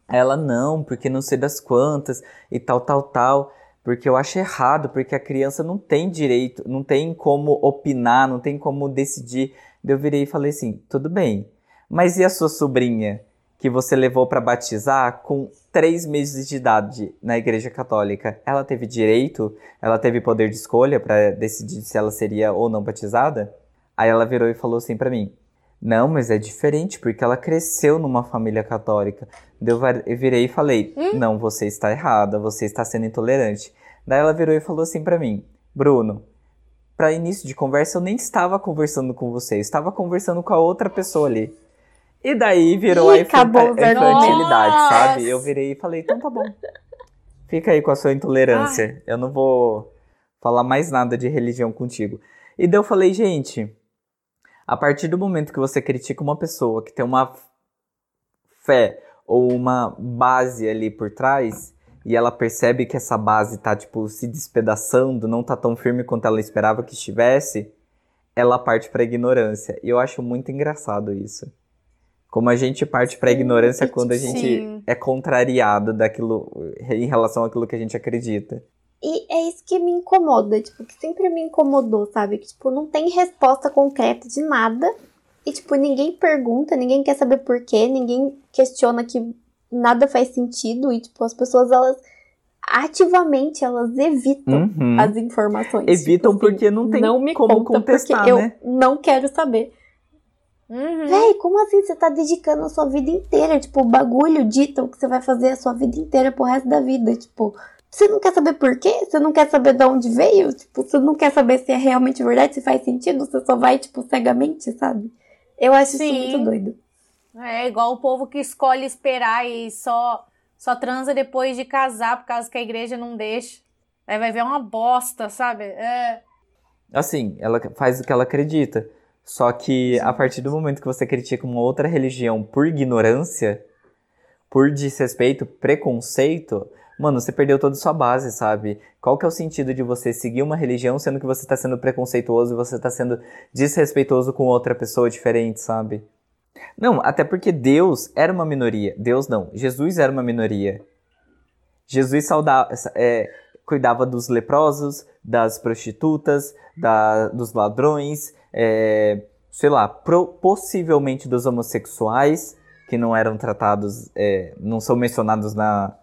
Ela não, porque não sei das quantas e tal, tal, tal. Porque eu acho errado, porque a criança não tem direito, não tem como opinar, não tem como decidir. Eu virei e falei assim: tudo bem, mas e a sua sobrinha que você levou para batizar com três meses de idade na Igreja Católica, ela teve direito, ela teve poder de escolha para decidir se ela seria ou não batizada? Aí ela virou e falou assim para mim: Não, mas é diferente, porque ela cresceu numa família católica. Eu virei e falei: hum? Não, você está errada, você está sendo intolerante. Daí ela virou e falou assim para mim: Bruno, para início de conversa eu nem estava conversando com você, eu estava conversando com a outra pessoa ali. E daí virou Ih, a, infantilidade, sabe? Eu virei e falei: Então tá bom. Fica aí com a sua intolerância. Ai. Eu não vou falar mais nada de religião contigo. E daí eu falei, gente, a partir do momento que você critica uma pessoa que tem uma fé ou uma base ali por trás e ela percebe que essa base tá tipo se despedaçando, não tá tão firme quanto ela esperava que estivesse, ela parte para ignorância. E eu acho muito engraçado isso. Como a gente parte para ignorância quando a gente Sim. é contrariado daquilo em relação àquilo que a gente acredita. E é isso que me incomoda, tipo, que sempre me incomodou, sabe? Que, tipo, não tem resposta concreta de nada. E, tipo, ninguém pergunta, ninguém quer saber por quê, ninguém questiona que nada faz sentido. E, tipo, as pessoas, elas ativamente, elas evitam uhum. as informações. Evitam tipo, assim, porque não tem não me como contestar, porque né? eu não quero saber. Uhum. Véi, como assim você tá dedicando a sua vida inteira? Tipo, o bagulho dita o que você vai fazer a sua vida inteira pro resto da vida. Tipo, você não quer saber por quê? Você não quer saber de onde veio? Tipo, você não quer saber se é realmente verdade, se faz sentido? Você só vai, tipo, cegamente, sabe? Eu acho Sim. isso muito doido. É igual o povo que escolhe esperar e só, só transa depois de casar, por causa que a igreja não deixa. Aí vai ver uma bosta, sabe? É. Assim, ela faz o que ela acredita. Só que a partir do momento que você critica uma outra religião por ignorância, por desrespeito, preconceito, mano, você perdeu toda a sua base, sabe? Qual que é o sentido de você seguir uma religião sendo que você tá sendo preconceituoso e você tá sendo desrespeitoso com outra pessoa diferente, sabe? Não, até porque Deus era uma minoria. Deus não, Jesus era uma minoria. Jesus saudava, é, cuidava dos leprosos, das prostitutas, da, dos ladrões, é, sei lá, pro, possivelmente dos homossexuais, que não eram tratados, é, não são mencionados na,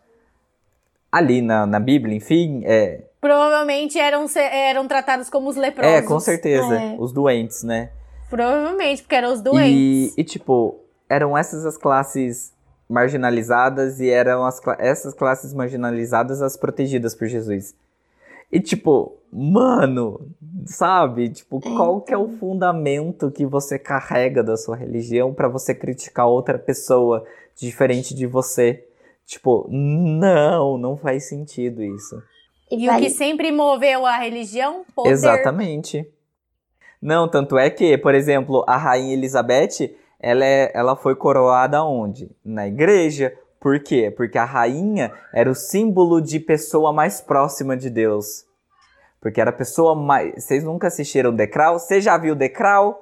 ali na, na Bíblia, enfim. É... Provavelmente eram, eram tratados como os leprosos. É, com certeza. É. Os doentes, né? Provavelmente, porque eram os doentes. E, e tipo, eram essas as classes marginalizadas e eram as, essas classes marginalizadas as protegidas por Jesus. E tipo, mano, sabe? Tipo, é, qual que é o então. fundamento que você carrega da sua religião para você criticar outra pessoa diferente de você? Tipo, não, não faz sentido isso. E o que sempre moveu a religião? Poder. Exatamente. Não, tanto é que, por exemplo, a rainha Elizabeth, ela, é, ela foi coroada onde? Na igreja. Por quê? Porque a rainha era o símbolo de pessoa mais próxima de Deus. Porque era a pessoa mais. Vocês nunca assistiram The Crown? Você já viu The Crown?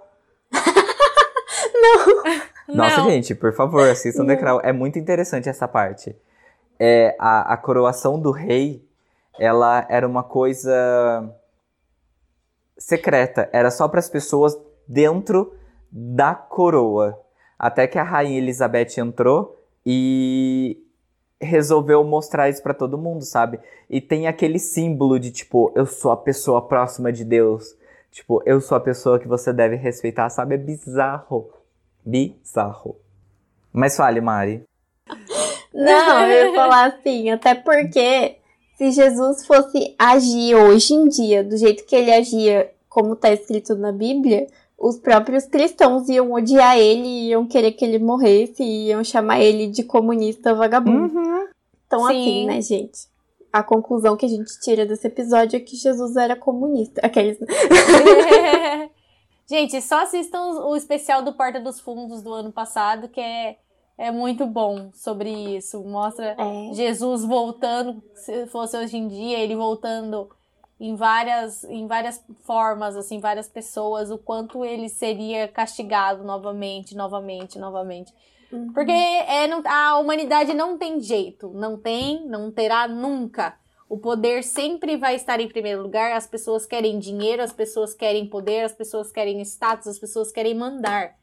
<laughs> Não. Nossa, Não. gente, por favor, assistam The Crown. É muito interessante essa parte. É, a, a coroação do rei, ela era uma coisa secreta. Era só para as pessoas dentro da coroa. Até que a rainha Elizabeth entrou e resolveu mostrar isso para todo mundo, sabe? E tem aquele símbolo de tipo, eu sou a pessoa próxima de Deus. Tipo, eu sou a pessoa que você deve respeitar, sabe? É bizarro bizarro. Mas fale, Mari. <laughs> Não, eu ia falar assim, até porque se Jesus fosse agir hoje em dia do jeito que ele agia, como está escrito na Bíblia, os próprios cristãos iam odiar ele, iam querer que ele morresse, iam chamar ele de comunista vagabundo. Uhum. Então, assim, Sim. assim, né, gente? A conclusão que a gente tira desse episódio é que Jesus era comunista. Aqueles. <laughs> Gente, só assistam o especial do Porta dos Fundos do ano passado, que é, é muito bom sobre isso. Mostra é. Jesus voltando, se fosse hoje em dia, ele voltando em várias, em várias formas, assim, várias pessoas, o quanto ele seria castigado novamente, novamente, novamente. Uhum. Porque é, a humanidade não tem jeito, não tem, não terá nunca o poder sempre vai estar em primeiro lugar. As pessoas querem dinheiro, as pessoas querem poder, as pessoas querem status, as pessoas querem mandar.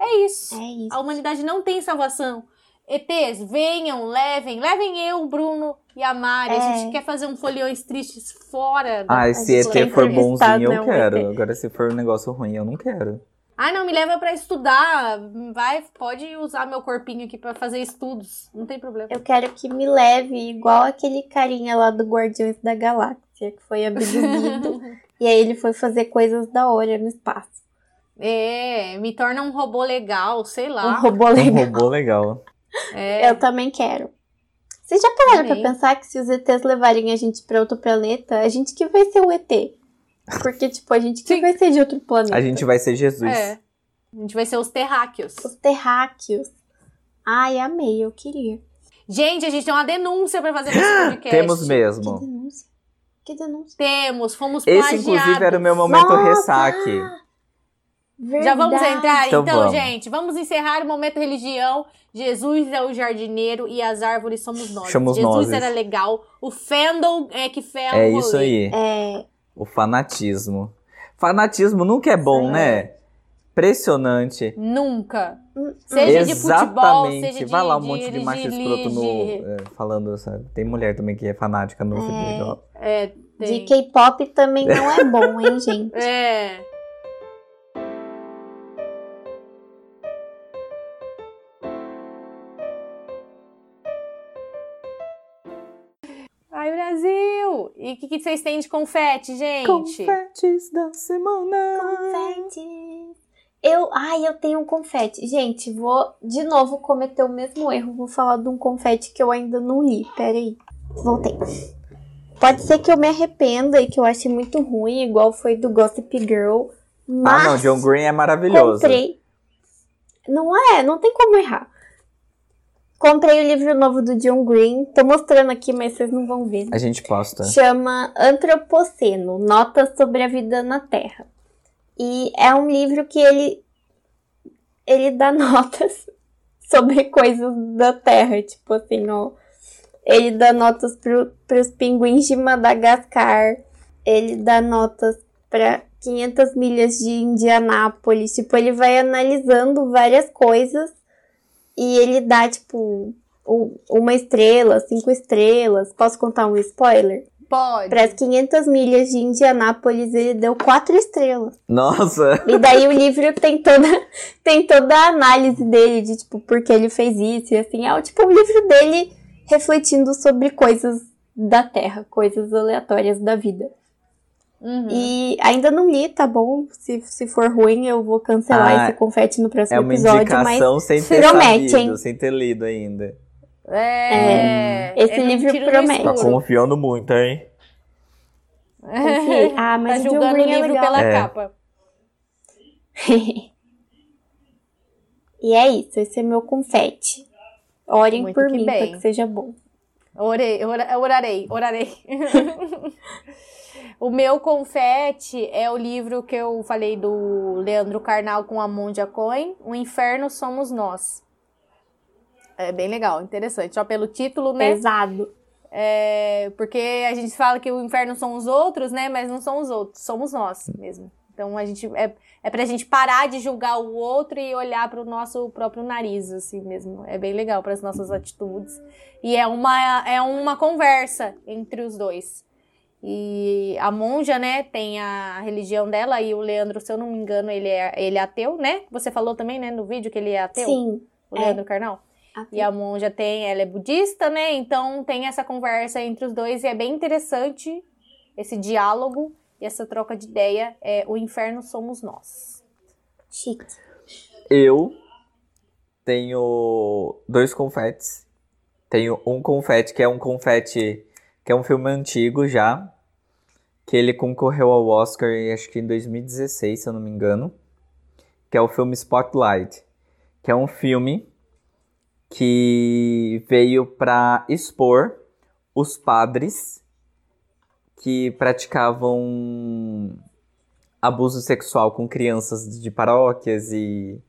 É isso. É isso. A humanidade não tem salvação. ETs, venham, levem, levem eu, o Bruno e a Mari. A É. gente quer fazer um foliões tristes fora da. Ah, A se ET for bonzinho, né, eu um quero. Agora, se for um negócio ruim, eu não quero. Ai, não, me leva pra estudar. Vai, pode usar meu corpinho aqui pra fazer estudos. Não tem problema. Eu quero que me leve igual aquele carinha lá do Guardiões da Galáxia, que foi abduzido. <laughs> e aí ele foi fazer coisas da hora no espaço. É, me torna um robô legal, sei Um lá. robô Um legal. robô legal. É, Eu também quero. Vocês já pararam Também. pra pensar que se os ETs levarem a gente pra outro planeta, a gente que vai ser o ET? Porque, tipo, a gente que vai ser de outro planeta. A gente vai ser Jesus. é. A gente vai ser os terráqueos. Os terráqueos. Ai, amei, eu queria. Gente, a gente tem uma denúncia pra fazer nesse <gasps> podcast. Temos Que mesmo. denúncia. Que denúncia. Temos, fomos Esse, plagiados. inclusive, era o meu momento Nossa! ressaque. Já vamos Verdade. entrar? Então Então, vamos. gente, vamos encerrar o momento religião. Jesus é o jardineiro e as árvores somos nós. Somos Jesus nós. era legal. O Fandom é que ferra É isso aí. É, O fanatismo. Fanatismo nunca é bom, né? Impressionante. Nunca. Hum, Seja de futebol, Exatamente. seja de Vai lá um de monte de macho religião. escroto no, é, falando, sabe? Tem mulher também que é fanática no futebol. É, de tem. K-pop também não é bom, hein, <laughs> gente? É. E o que, que vocês têm de confete, gente? Confetes da semana. Confete. Eu, ai, eu tenho um confete. Gente, vou de novo cometer o mesmo erro. Vou falar de um confete que eu ainda não li. Peraí. Voltei. Pode ser que eu me arrependa e que eu ache muito ruim, igual foi do Gossip Girl. Mas Ah, não, John Green é maravilhoso. comprei. Não é, não tem como errar. Comprei o livro novo do John Green. Tô mostrando aqui, mas vocês não vão ver. A gente posta. Chama Antropoceno, Notas sobre a Vida na Terra. E é um livro que ele ele dá <laughs> notas sobre coisas da Terra, tipo assim, ó. Ele dá notas para os pinguins de Madagascar. Ele dá notas para 500 milhas de Indianápolis. Tipo, ele vai analisando várias coisas e ele dá, tipo, uma estrela, cinco estrelas. Posso contar um spoiler? Pode. Para as 500 milhas de Indianápolis, ele deu quatro estrelas. Nossa! E daí o livro tem toda, <laughs> tem toda a análise dele de, tipo, por que ele fez isso e assim. É, tipo, um livro dele refletindo sobre coisas da Terra, coisas aleatórias da vida. Uhum. E ainda não li, tá bom? Se, se for ruim, eu vou cancelar Ah, esse confete no próximo É uma episódio, mas sem ter promete, sabido, hein? sem ter lido ainda. É. Esse é livro promete. Tá confiando muito, hein? confiei. <laughs> Ah, Tá mas o John julgando o Green é livro legal. pela É. capa. <laughs> E é isso, esse é meu confete. Orem Muito por que mim bem. pra que seja bom. Orei, ora- orarei, orarei. <laughs> o meu confete é o livro que eu falei do Leandro Carnal com a Mondia Coin, O Inferno Somos Nós. É bem legal, interessante. Só pelo título, né? Pesado. É, porque a gente fala que o inferno são os outros, né? Mas não são os outros, somos nós mesmo. Então a gente é, é pra gente parar de julgar o outro e olhar pro nosso próprio nariz, assim mesmo. É bem legal para as nossas atitudes. E é uma, é uma conversa entre os dois. E a monja, né, tem a religião dela e o Leandro, se eu não me engano, ele é, ele é ateu, né? Você falou também, né, no vídeo que ele é ateu, Sim. o é. Leandro Carnal. E a monja tem, ela é budista, né? Então tem essa conversa entre os dois e é bem interessante esse diálogo e essa troca de ideia. É o inferno somos nós. Chique. Eu tenho dois confetes. Tenho um confete que é um confete que é um filme antigo já, que ele concorreu ao Oscar, acho que em 2016, se eu não me engano, que é o filme Spotlight, que é um filme que veio para expor os padres que praticavam abuso sexual com crianças de paróquias e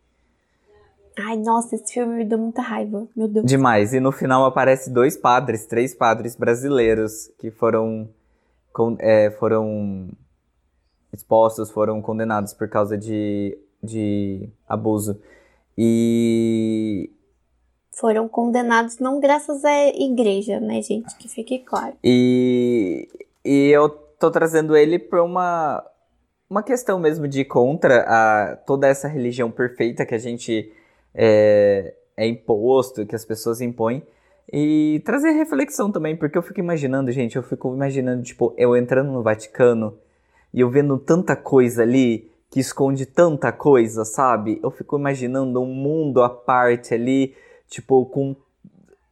Ai, nossa, esse filme me deu muita raiva. Meu Deus. Demais. E no final aparece dois padres, três padres brasileiros que foram, con- é, foram expostos, foram condenados por causa de, de abuso. E Foram condenados não graças à igreja, né, gente? Que fique claro. E, e eu tô trazendo ele pra uma, uma questão mesmo de contra a, toda essa religião perfeita que a gente é, é imposto, que as pessoas impõem. E trazer reflexão também, porque eu fico imaginando, gente, eu fico imaginando, tipo, eu entrando no Vaticano e eu vendo tanta coisa ali que esconde tanta coisa, sabe? Eu fico imaginando um mundo à parte ali, tipo, com.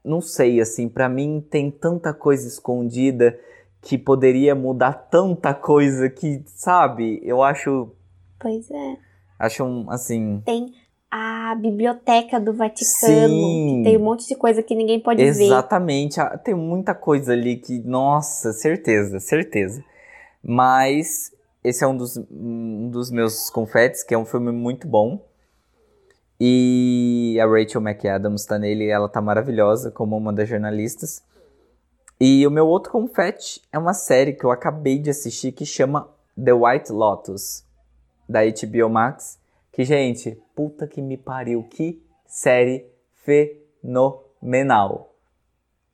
Não sei, assim, para mim tem tanta coisa escondida que poderia mudar tanta coisa que, sabe? Eu acho. Pois é. Acho um, assim. Tem a biblioteca do Vaticano, Sim. tem um monte de coisa que ninguém pode ver. Exatamente. Ah, Tem muita coisa ali que, nossa, certeza, certeza. Mas esse é um dos, um dos meus confetes, que é um filme muito bom. E a Rachel McAdams tá nele, ela tá maravilhosa como uma das jornalistas. E o meu outro confete é uma série que eu acabei de assistir que chama The White Lotus, da HBO Max. Que, gente, puta que me pariu, que série fenomenal.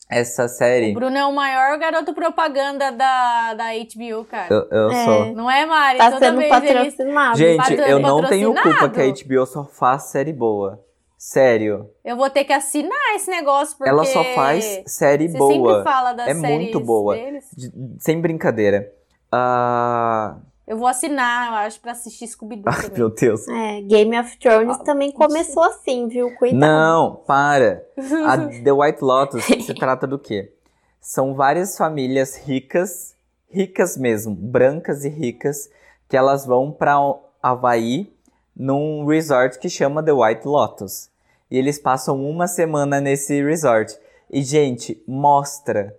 Essa série. O Bruno é o maior garoto propaganda da, da HBO, cara. Eu, eu É. sou. Não é, Mari? Tá Toda sendo vez ele- patrocinado. Gente, patro- eu não tenho culpa que a. HBO só faz série boa. Sério. Eu vou ter que assinar esse negócio, porque... Ela só faz série Você boa. sempre fala das É séries muito boa. deles. De- sem brincadeira. Ah, Eu vou assinar, eu acho, pra assistir Scooby-Doo também. meu Deus. É, Game of Thrones Ah, também começou assim, viu? Cuidado. Não, para. A <laughs> The White Lotus se trata do quê? São várias famílias ricas, ricas mesmo, brancas e ricas, que elas vão para Havaí num resort que chama The White Lotus. E eles passam uma semana nesse resort. E, gente, mostra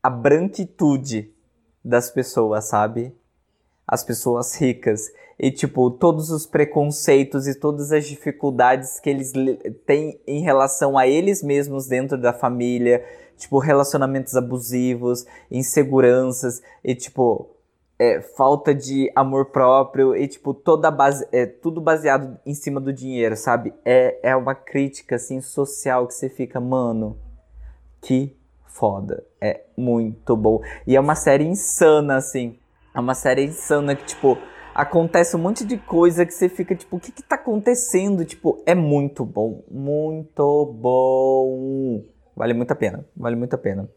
a branquitude das pessoas, sabe? As pessoas ricas. E, tipo, todos os preconceitos e todas as dificuldades que eles têm em relação a eles mesmos dentro da família. Tipo, relacionamentos abusivos, inseguranças e, tipo, é, falta de amor próprio e, tipo, toda base, é, tudo baseado em cima do dinheiro, sabe? É, é uma crítica, assim, social que você fica, mano, que foda. É muito bom. E é uma série insana, assim. É uma série insana que, tipo, acontece um monte de coisa que você fica, tipo, o que que tá acontecendo? Tipo, é muito bom. Muito bom. Vale muito a pena. Vale muito a pena.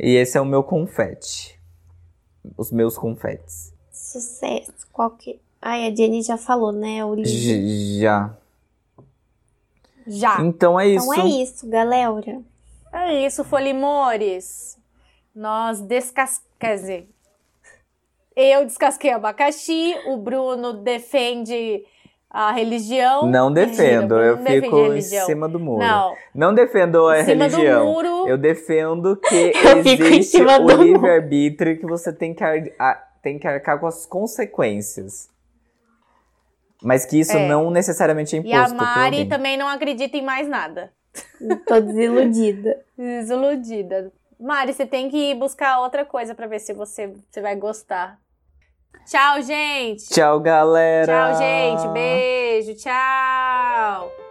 E esse é o meu confete. Os meus confetes. Sucesso. Qual que... Ai, a Jenny já falou, né? O livro. Já. Já. Então é isso. Então é isso, galera. É isso, Folimores. Nós descas... Quer dizer, eu descasquei abacaxi, o Bruno defende a religião. Não defendo, Bruno eu fico em cima do muro. Não, Não defendo a em cima religião. do muro. Eu defendo <laughs> que Eu existe cima o livre-arbítrio e que você tem que, ar- a- tem que arcar com as consequências. Mas que isso É. não necessariamente é E a imposto Mari também não acredita em mais nada. Tô desiludida. <laughs> Desiludida. Mari, você tem que ir buscar outra coisa pra ver se você, você vai gostar. Tchau, gente. Tchau, galera! Tchau, gente. Beijo. Tchau.